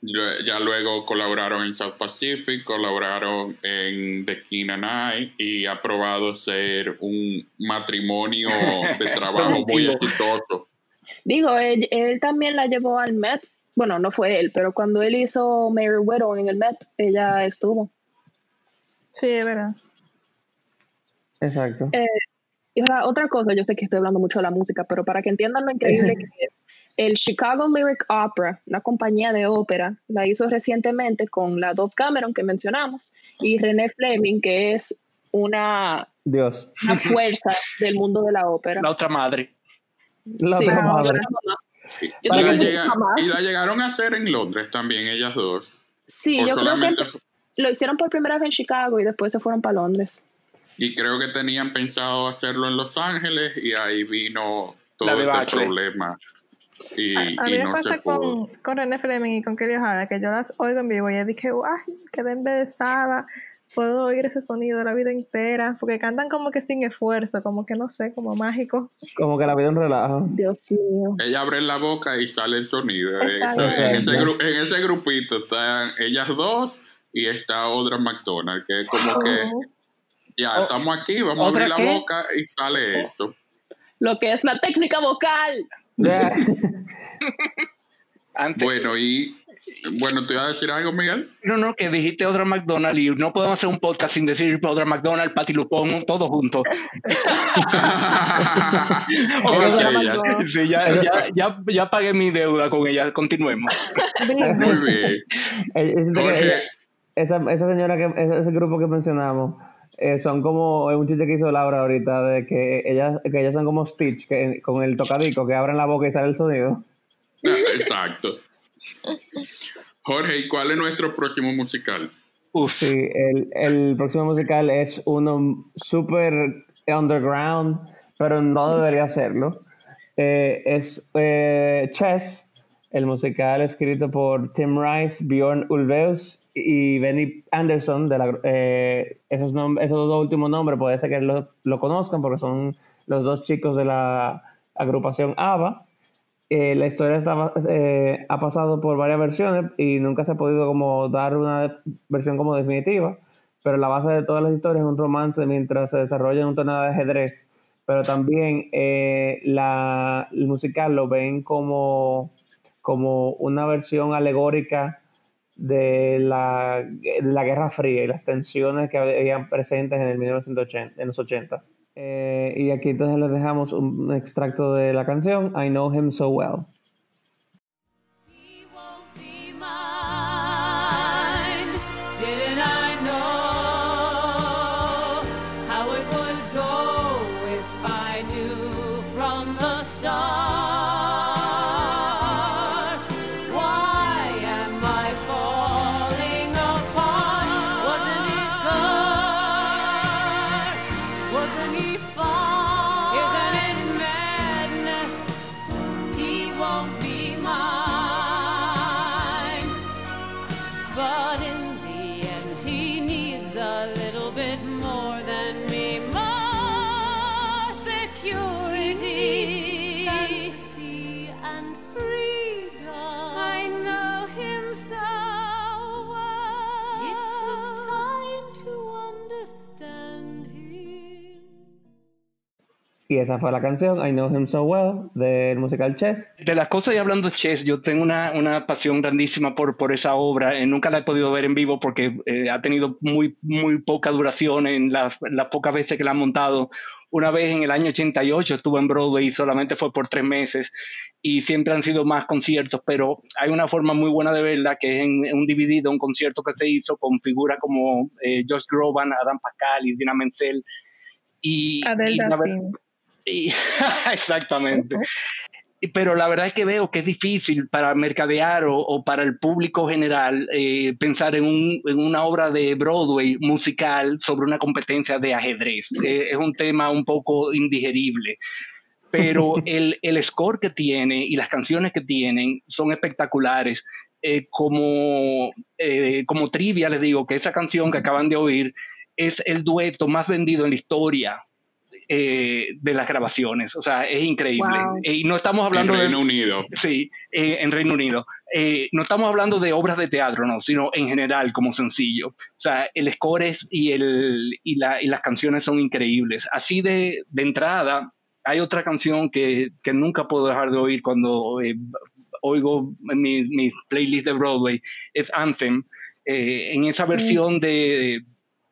Ya luego colaboraron en South Pacific, colaboraron en The King and I y ha probado ser un matrimonio de trabajo muy exitoso. Digo, él, él también la llevó al Met. Bueno, no fue él, pero cuando él hizo Mary Widow en el Met, ella estuvo. Sí, es verdad. Exacto. Eh, Y ahora, otra cosa, yo sé que estoy hablando mucho de la música, pero para que entiendan lo increíble que es, el Chicago Lyric Opera, una compañía de ópera, la hizo recientemente con la Dove Cameron que mencionamos y René Fleming, que es una, Dios. una fuerza del mundo de la ópera. La otra madre. La Sí, otra la madre. Y, la llega- y la llegaron a hacer en Londres también, ellas dos. Sí, O yo creo que lo hicieron por primera vez en Chicago y después se fueron para Londres. Y creo que tenían pensado hacerlo en Los Ángeles y ahí vino todo este problema. Y, A, a y mí me no pasa con, con René Fleming y con Kelly O'Hara, que yo las oigo en vivo y yo dije, ¡ay! Quedé embelesada. Puedo oír ese sonido la vida entera. Porque cantan como que sin esfuerzo, como que no sé, como mágico. Como que la vida un relajo. Dios mío. Ella abre la boca y sale el sonido. Está Eso- bien. en, ese gru- en ese grupito están ellas dos y está otra McDonald's, que es como que ya estamos aquí, vamos a ¿otra abrir la qué? boca y sale eso. Lo que es la técnica vocal. Antes, Bueno, y bueno, ¿te iba a decir algo, Miguel? No, no, que dijiste otra McDonald's y no podemos hacer un podcast sin decir otra McDonald's, Patty Lupón, todos juntos. Ahora sí, Otra ya. Sí, ya, ya, ya, ya pagué mi deuda con ella. Continuemos. Muy bien. Jorge, esa, esa señora, que ese grupo que mencionamos, eh, son como un chiste que hizo Laura ahorita, de que ellas, que ellas son como Stitch, que, con el tocadico, que abren la boca y sale el sonido. Exacto. Jorge, ¿y cuál es nuestro próximo musical? Uf, Sí, el, el próximo musical es uno súper underground, pero no debería serlo. Eh, es eh, Chess, el musical escrito por Tim Rice, Bjorn Ulvaeus y Benny Anderson. De la, eh, esos, esos dos últimos nombres puede ser que lo, lo conozcan porque son los dos chicos de la agrupación ABBA. Eh, la historia eh, ha pasado por varias versiones y nunca se ha podido como dar una versión como definitiva, pero la base de todas las historias es un romance mientras se desarrolla en un torneo de ajedrez, pero también eh, la, el musical lo ven como, como una versión alegórica de la, de la Guerra Fría y las tensiones que habían presentes en el 1980, en los 80. Eh, y aquí entonces les dejamos un extracto de la canción I Know Him So Well. Y esa fue la canción I Know Him So Well del musical Chess. De las cosas y hablando de Chess, yo tengo una, una pasión grandísima por, por esa obra. Eh, nunca la he podido ver en vivo porque eh, ha tenido muy, muy poca duración en las, las pocas veces que la han montado. Una vez en el año 88 estuvo en Broadway y solamente fue por tres meses y siempre han sido más conciertos, pero hay una forma muy buena de verla que es en, en un DVD de un concierto que se hizo con figuras como eh, Josh Groban, Adam Pascal y Dina Menzel. Y, y ver-. Y- exactamente. Pero la verdad es que veo que es difícil para mercadear o, o para el público general eh, pensar en, un- en una obra de Broadway musical sobre una competencia de ajedrez. Eh, es un tema un poco indigerible. Pero el, el score que tiene y las canciones que tienen son espectaculares. Eh, como, eh, como trivia les digo que esa canción que acaban de oír es el dueto más vendido en la historia eh, de las grabaciones. O sea, es increíble. Wow. Eh, y no estamos En hablando de... Reino Unido. Sí, eh, en Reino Unido. Eh, no estamos hablando de obras de teatro, no, sino en general como sencillo. O sea, el score es y, el, y, la- y las canciones son increíbles. Así de, de entrada, hay otra canción que, que nunca puedo dejar de oír cuando eh, oigo mi, mi playlist de Broadway, es Anthem. Eh, en esa versión de,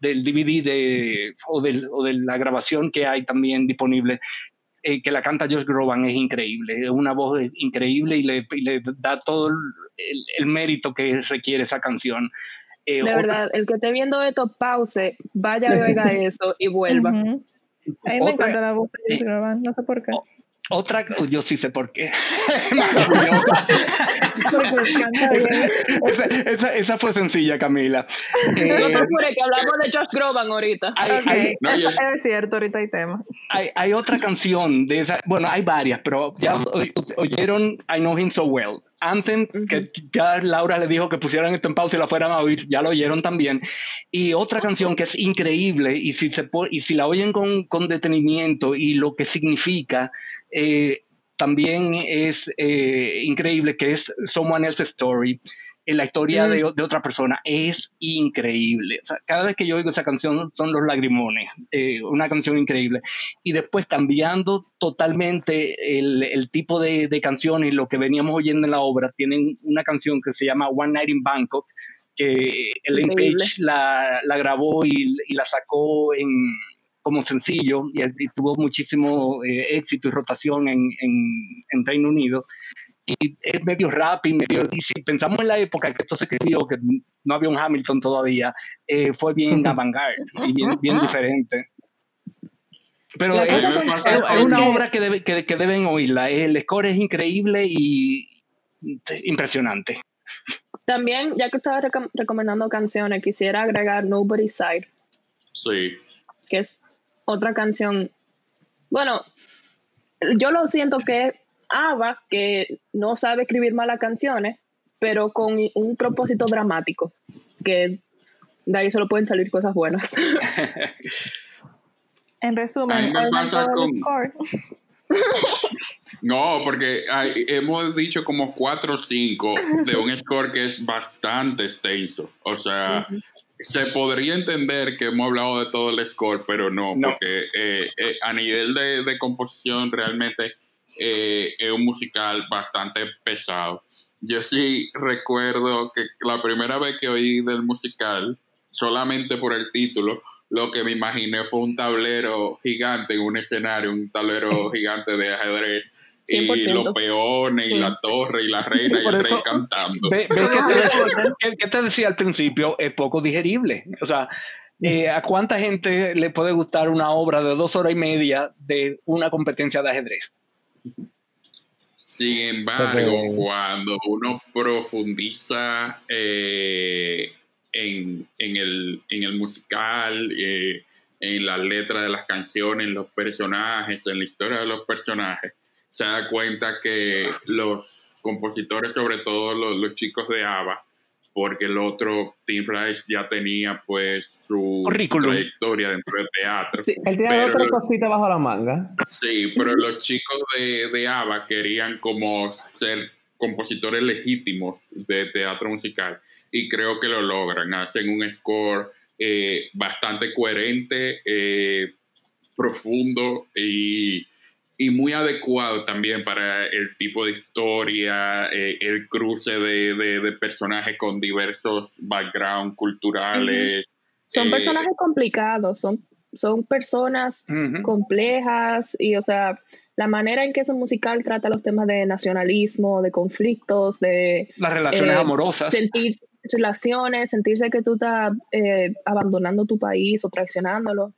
del DVD de, o, del- o de la grabación que hay también disponible, eh, que la canta Josh Groban es increíble, es una voz increíble y le, y le da todo el, el- el mérito que requiere esa canción. Eh, De otra- verdad, el que esté viendo esto, pause, vaya y oiga eso y vuelva. Ujú. A mí me Otra- encanta la voz de Josh Groban, no sé por qué. Otra, yo sí sé por qué. Esa, esa- esa fue sencilla, Camila. No Eh, te apures, que hablamos de Josh Groban ahorita. hay, hay- No, eso y- es cierto, ahorita hay tema. hay, hay otra canción de esa, bueno, hay varias, pero ya oy- oyeron I Know Him So Well. Anthem, que ya Laura le dijo que pusieran esto en pausa y la fueran a oír, ya lo oyeron también. Y otra canción que es increíble, y si, se y si la oyen con, con detenimiento y lo que significa, eh, también es eh, increíble, que es Someone Else's Story. En la historia de, de otra persona es increíble. O sea, cada vez que yo oigo esa canción son los lagrimones. Eh, una canción increíble. Y después cambiando totalmente el, el tipo de, de canciones, lo que veníamos oyendo en la obra, tienen una canción que se llama One Night in Bangkok, que Increíble. Page la, la grabó y, y la sacó en, como sencillo y, y tuvo muchísimo eh, éxito y rotación en, en- en Reino Unido. Y es medio rap y medio. Y si pensamos en la época que esto se escribió, que no había un Hamilton todavía, eh, fue bien avant-garde y bien, bien diferente. Pero es, es- es es una que- obra que, debe- que, que deben oírla. El score es increíble y impresionante. También, ya que estaba recom- recomendando canciones, quisiera agregar Nobody's Side, Sí. que es otra canción. Bueno, yo lo siento que es Ava, que no sabe escribir malas canciones, pero con un propósito dramático, que de ahí solo pueden salir cosas buenas. En A mí resumen, me pasa con-. No, porque hay- hemos dicho como cuatro o cinco de un score que es bastante extenso. O sea, se podría entender que hemos hablado de todo el score, pero no, No. porque eh, eh, a nivel de, de composición realmente eh, es un musical bastante pesado. Yo sí recuerdo que la primera vez que oí del musical, solamente por el título, lo que me imaginé fue un tablero gigante en un escenario, un tablero gigante de ajedrez. Y 100%. los peones, y Sí. la torre, y la reina, y el eso- rey cantando. Ve- ¿Ves que te, decía, que- que te decía al principio? Es poco digerible. O sea, eh, ¿a cuánta gente le puede gustar una obra de dos horas y media de una competencia de ajedrez? Sin embargo, cuando uno profundiza eh, en, en el, en el musical, eh, en la letra de las canciones, en los personajes, en la historia de los personajes, se da cuenta que los compositores, sobre todo los, los chicos de ABBA, porque el otro Tim Rice ya tenía pues su, trayectoria dentro del teatro. Sí. Él tiene Pero otra cosita bajo la manga. Sí, pero los chicos de, de ABBA querían como ser compositores legítimos de teatro musical y creo que lo logran. Hacen un score eh, bastante coherente, eh, profundo y, y muy adecuado también para el tipo de historia, eh, el cruce de, de- de personajes con diversos backgrounds culturales. Son Eh, personajes complicados, son, son personas complejas y, o sea, la manera en que ese musical trata los temas de nacionalismo, de conflictos, de Las relaciones Eh, amorosas. sentir relaciones, sentirse que tú estás eh, abandonando tu país o traicionándolo.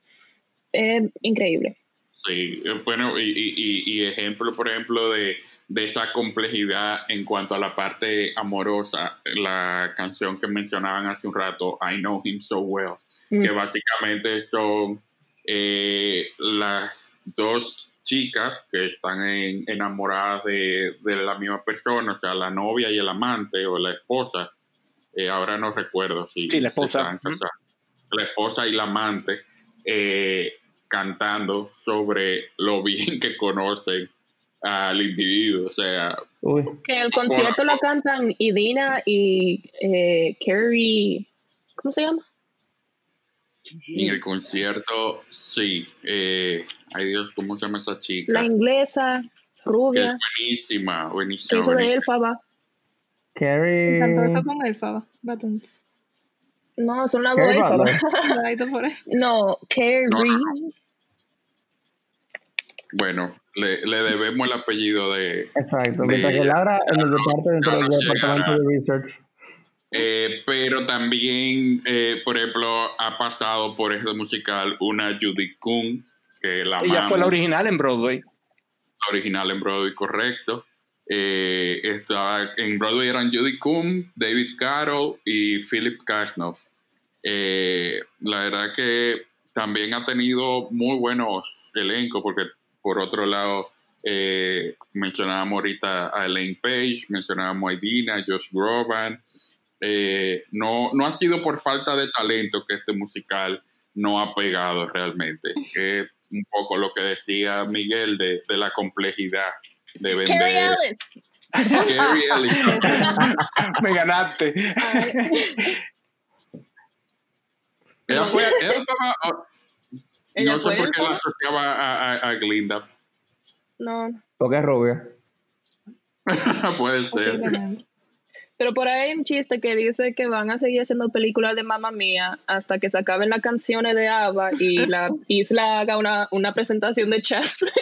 Es increíble. Sí, eh, bueno, y, y- y- y ejemplo, por ejemplo, de, de esa complejidad en cuanto a la parte amorosa, la canción que mencionaban hace un rato, I Know Him So Well, Mm. que básicamente son eh, las dos chicas que están en- enamoradas de, de la misma persona, o sea, la novia y el amante o la esposa. Eh, ahora no recuerdo si Sí, la esposa. están casadas. La esposa y la amante eh, cantando sobre lo bien que conocen al individuo, o sea, Uy. Que en el concierto la cantan Idina y eh, Carrie, ¿cómo se llama? en el concierto, sí, eh, ay Dios, ¿cómo se llama esa chica? La inglesa, que es rubia, buenísima, que buenísima. hizo de buenísima. Elfaba. Carrie. Cantó eso con Elfaba. Buttons. No, son las dos por ahí. No, Carrie. Bueno, le, le debemos el apellido de... Exacto. de- Mientras que Laura en el departamento, dentro del departamento de research. Eh, pero también, eh, por ejemplo, ha pasado por este musical una Judy Kuhn, que la Ella fue la original en Broadway. la original en Broadway, correcto. Eh, en Broadway eran Judy Kuhn, David Carroll y Philip Kashnoff. Eh, la verdad que también ha tenido muy buenos elencos, porque por otro lado eh, mencionábamos ahorita a Elaine Page, mencionábamos a Idina, Josh Groban. No, no ha sido por falta de talento que este musical no ha pegado realmente. Es un poco lo que decía Miguel de, de la complejidad de vender. Carrie Ellis. Carrie Ellis. Me ganaste. Ella fue, ella estaba- oh, Ella no sé por qué la asociaba a, a, a Glinda. No, Porque es rubia. Puede ser. Pero por ahí hay un chiste que dice que van a seguir haciendo películas de Mamma Mía hasta que se acaben las canciones de ABBA y la isla haga una, una presentación de chess.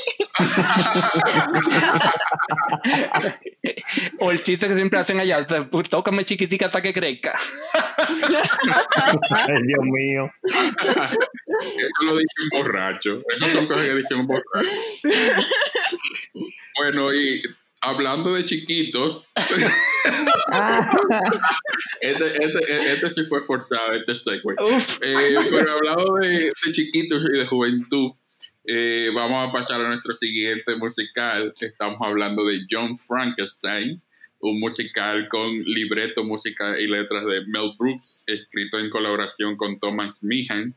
O el chiste que siempre hacen allá, pues, tócame chiquitica hasta que crezca. Ay, Dios mío. Eso lo dice un borracho. Esas son cosas que dice un borracho. Bueno, y hablando de chiquitos, Ah, este, este, este sí fue forzado, este segue. Eh, pero hablando de, de chiquitos y de juventud, eh, vamos a pasar a nuestro siguiente musical. Estamos hablando de John Frankenstein, un musical con libreto, música y letras de Mel Brooks, escrito en colaboración con Thomas Meehan,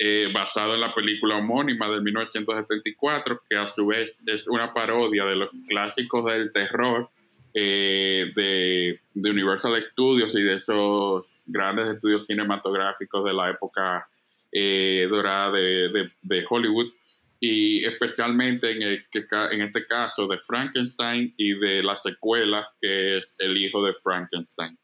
eh, basado en la película homónima de 1974, que a su vez es una parodia de los clásicos del terror eh, de, Universal Studios y de esos grandes estudios cinematográficos de la época eh, dorada de, Hollywood y especialmente en, el en este caso de Frankenstein y de la secuela que es El hijo de Frankenstein.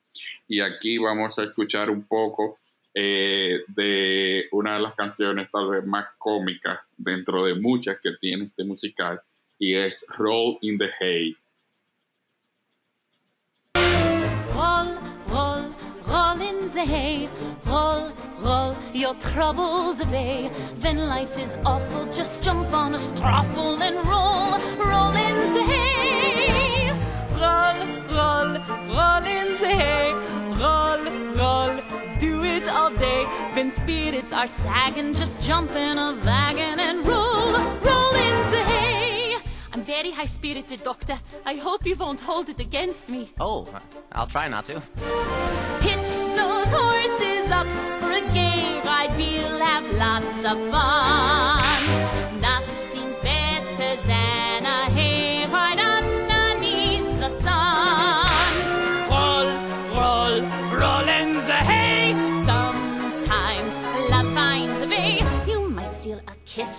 Y aquí vamos a escuchar un poco eh, de una de las canciones tal vez más cómicas dentro de muchas que tiene este musical y es Roll in the Hay. Roll, roll, roll in the hay. Roll, roll your troubles away. When life is awful, just jump on a straffle and roll, roll in the hay. Roll, roll, roll in the hay. Roll, roll, do it all day. When spirits are sagging, just jump in a wagon and roll, roll in the hay. I'm very high spirited, Doctor. I hope you won't hold it against me. Oh, I'll try not to. Hitch those horses up for a gay ride, we'll have lots of fun.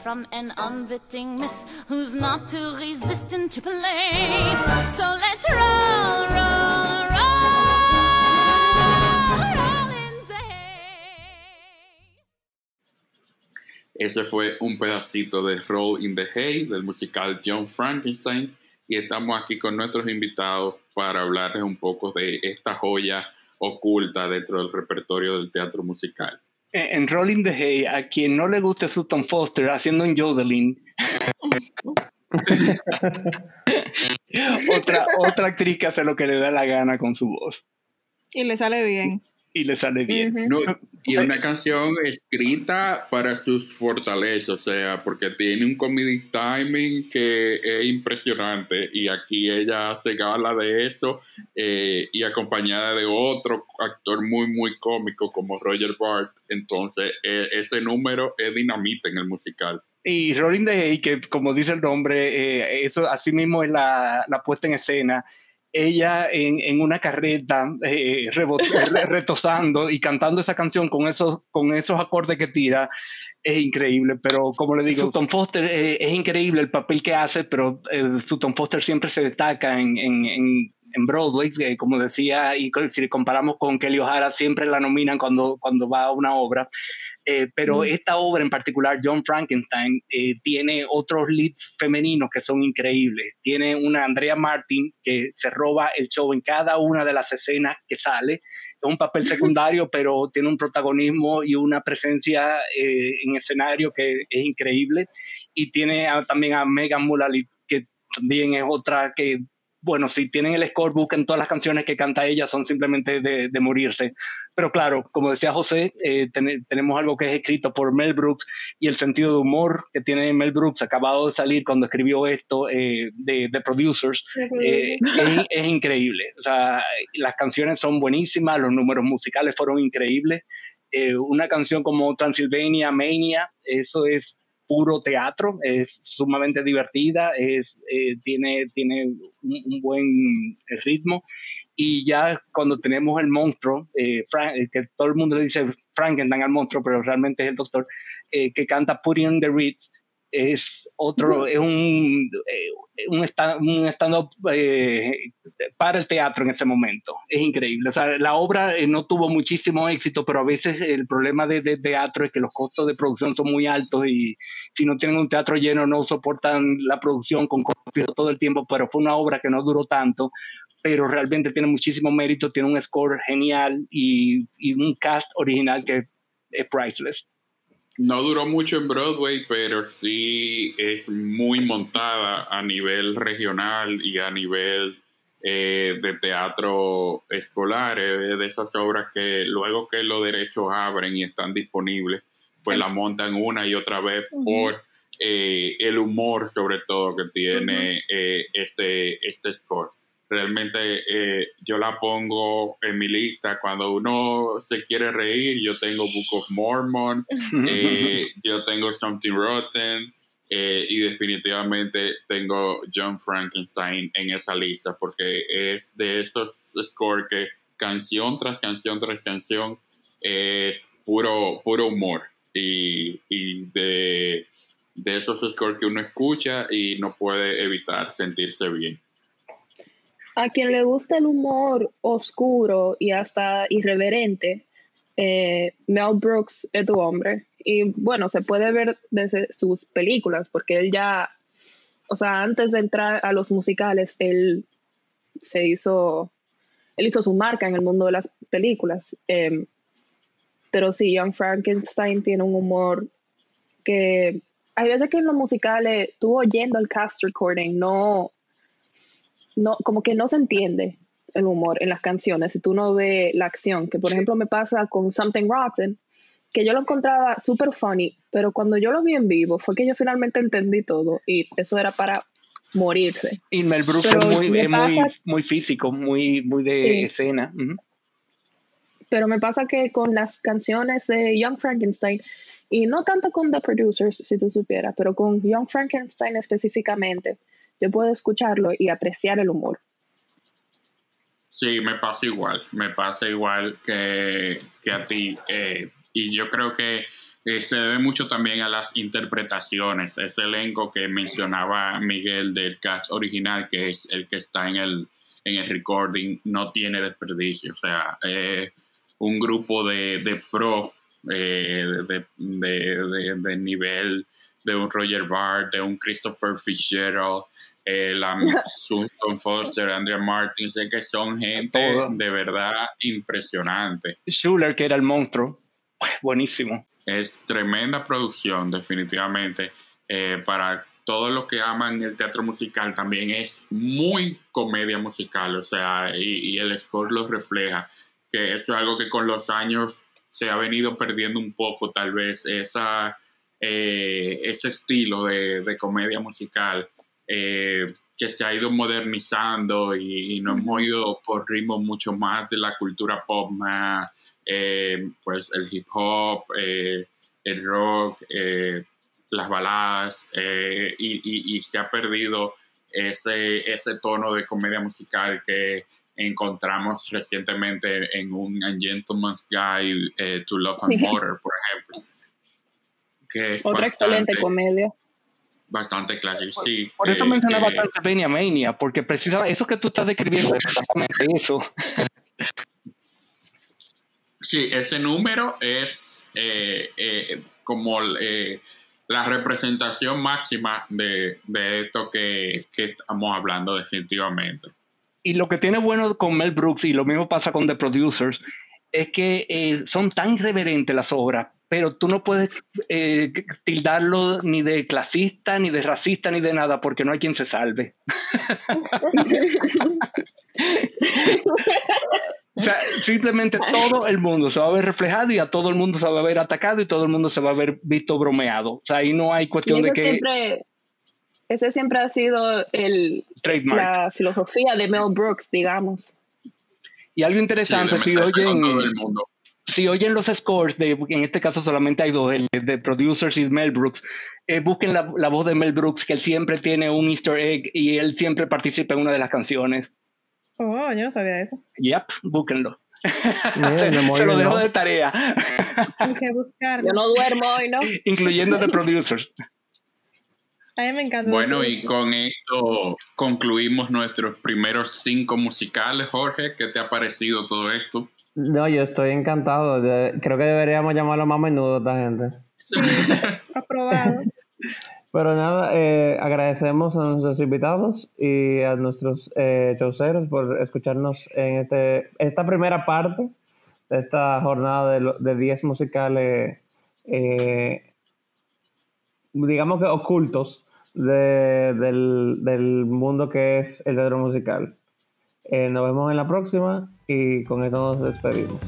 From an unwitting miss who's not too resistant to play. So let's roll, roll, roll. Ese fue un pedacito de Roll in the Hay del musical John Frankenstein y estamos aquí con nuestros invitados para hablarles un poco de esta joya oculta dentro del repertorio del teatro musical. En en Rolling the Hay, a quien no le guste Sutton Foster haciendo un yodeling, otra, otra actriz que hace lo que le da la gana con su voz Y le sale bien. Y le sale bien. Ujú. No, y una canción escrita para sus fortalezas, o sea, porque tiene un comedic timing que es impresionante y aquí ella hace gala de eso eh, y acompañada de otro actor muy, muy cómico como Roger Bart. Entonces, eh, ese número es dinamita en el musical. Y Rolling the Hay, que como dice el nombre, eh, eso así mismo es la, la puesta en escena. Ella en, en una carreta eh, retosando y cantando esa canción con esos, con esos acordes que tira es increíble. Pero como le digo, Sutton Foster eh, es increíble el papel que hace, pero eh, Sutton Foster siempre se destaca en, en, en, en Broadway, eh, como decía, y si le comparamos con Kelly O'Hara, siempre la nominan cuando, cuando va a una obra. Eh, pero esta obra en particular, John Frankenstein, eh, tiene otros leads femeninos que son increíbles. Tiene una Andrea Martin que se roba el show en cada una de las escenas que sale. Es un papel secundario, pero tiene un protagonismo y una presencia eh, en escenario que es increíble. Y tiene a- también a Megan Mullally, que también es otra que bueno, si tienen el score, busquen todas las canciones que canta ella, son simplemente de, de morirse. Pero claro, como decía José, eh, ten- tenemos algo que es escrito por Mel Brooks y el sentido de humor que tiene Mel Brooks, acabado de salir cuando escribió esto eh, de, de Producers, eh, es, es increíble. O sea, las canciones son buenísimas, los números musicales fueron increíbles. Eh, una canción como Transylvania Mania, eso es puro teatro, es sumamente divertida, es, eh, tiene, tiene un, buen ritmo. Y ya cuando tenemos el monstruo, eh, eh, que todo el mundo le dice Frankenstein al monstruo, pero realmente es el doctor, eh, que canta Putting on the Ritz, es otro, es un, eh, un, stand-up eh, para el teatro en ese momento. Es increíble. O sea, la obra eh, no tuvo muchísimo éxito, pero a veces el problema de, de teatro es que los costos de producción son muy altos y si no tienen un teatro lleno no soportan la producción con copias todo el tiempo, pero fue una obra que no duró tanto pero realmente tiene muchísimo mérito, tiene un score genial y, y un cast original que es priceless. No duró mucho en Broadway, pero sí es muy montada a nivel regional y a nivel eh, de teatro escolar. Es de esas obras que luego que los derechos abren y están disponibles, pues la montan una y otra vez por eh, el humor, sobre todo, que tiene eh, este, este score. Realmente eh, yo la pongo en mi lista. Cuando uno se quiere reír, yo tengo Book of Mormon, eh, yo tengo Something Rotten eh, y definitivamente tengo John Frankenstein en esa lista porque es de esos scores que canción tras canción tras canción es puro, puro humor y, y de, de esos scores que uno escucha y no puede evitar sentirse bien. A quien le gusta el humor oscuro y hasta irreverente, eh, Mel Brooks es tu hombre. Y bueno, se puede ver desde sus películas, porque él ya, o sea, antes de entrar a los musicales, él se hizo, él hizo su marca en el mundo de las películas. Eh, pero sí, Young Frankenstein tiene un humor que hay veces que en los musicales, tú oyendo el cast recording, no, no, como que no se entiende el humor en las canciones si tú no ves la acción, que por ejemplo me pasa con Something Rotten, que yo lo encontraba súper funny, pero cuando yo lo vi en vivo fue que yo finalmente entendí todo y eso era para morirse. Y Mel Brooks Pero es, muy, me es muy, pasa- muy físico, muy, muy de Sí. escena. Pero me pasa que con las canciones de Young Frankenstein, y no tanto con The Producers, si tú supieras, pero con Young Frankenstein específicamente, yo puedo escucharlo y apreciar el humor. Sí, me pasa igual, me pasa igual que, que a ti. eh, y yo creo que eh, se debe mucho también a las interpretaciones. Ese elenco que mencionaba Miguel del cast original, que es el que está en el, en el recording, no tiene desperdicio. O sea, eh, un grupo de, de pro eh, de, de- de- de nivel de un Roger Bart, de un Christopher Fitzgerald, eh, la Susan Foster, Andrea Martin, sé que son gente Todo. de verdad impresionante. Schuller, que era el monstruo, buenísimo. Es tremenda producción, definitivamente. Eh, para todos los que aman el teatro musical, también es muy comedia musical, o sea, y, y el score lo refleja, que eso es algo que con los años se ha venido perdiendo un poco, tal vez, esa, eh, ese estilo de, de comedia musical. eh, que se ha ido modernizando y, y nos hemos ido por ritmos mucho más de la cultura pop, más eh, pues el hip hop, el rock, las baladas, y, y- y se ha perdido ese, ese tono de comedia musical que encontramos recientemente en un Gentleman's Guide to Love and. Murder, por ejemplo. Que es Otra bastante, excelente comedia. bastante clásico, sí. Por eso eh, mencionaba que- tanto Venia Mania, porque precisamente eso que tú estás describiendo es exactamente eso. Sí, ese número es eh, eh, como eh, la representación máxima de, de esto que, que estamos hablando definitivamente. Y lo que tiene bueno con Mel Brooks, y lo mismo pasa con The Producers, es que eh, son tan irreverentes las obras, pero tú no puedes eh, tildarlo ni de clasista, ni de racista, ni de nada, porque no hay quien se salve. O sea, simplemente todo el mundo se va a ver reflejado y a todo el mundo se va a ver atacado y todo el mundo se va a ver visto bromeado. O sea, ahí no hay cuestión de que siempre, ese siempre ha sido el, trademark. la filosofía de Mel Brooks, digamos. Y algo Sí, interesante, meterse con oyen, todo el mundo. Si oyen los scores, de, en este caso solamente hay dos, el de Producers y Mel Brooks, eh, busquen la, la voz de Mel Brooks, que él siempre tiene un easter egg y él siempre participa en una de las canciones. Oh, yo no sabía eso. Yep, búsquenlo. Se lo dejo ¿no? de tarea, Hay que buscarlo. Yo no duermo hoy, ¿no? incluyendo The Producers. A mí me encanta. Bueno, y con esto concluimos nuestros primeros cinco musicales. Jorge, ¿qué te ha parecido todo esto? No, yo estoy encantado. De- creo que deberíamos llamarlo más menudo a esta gente. Aprobado. Pero nada, eh, agradecemos a nuestros invitados y a nuestros eh, showceros por escucharnos en este, esta primera parte de esta jornada de, lo- de 10 musicales, eh, digamos que ocultos de- del, del mundo que es el teatro musical. Eh, nos vemos en la próxima y con esto nos despedimos.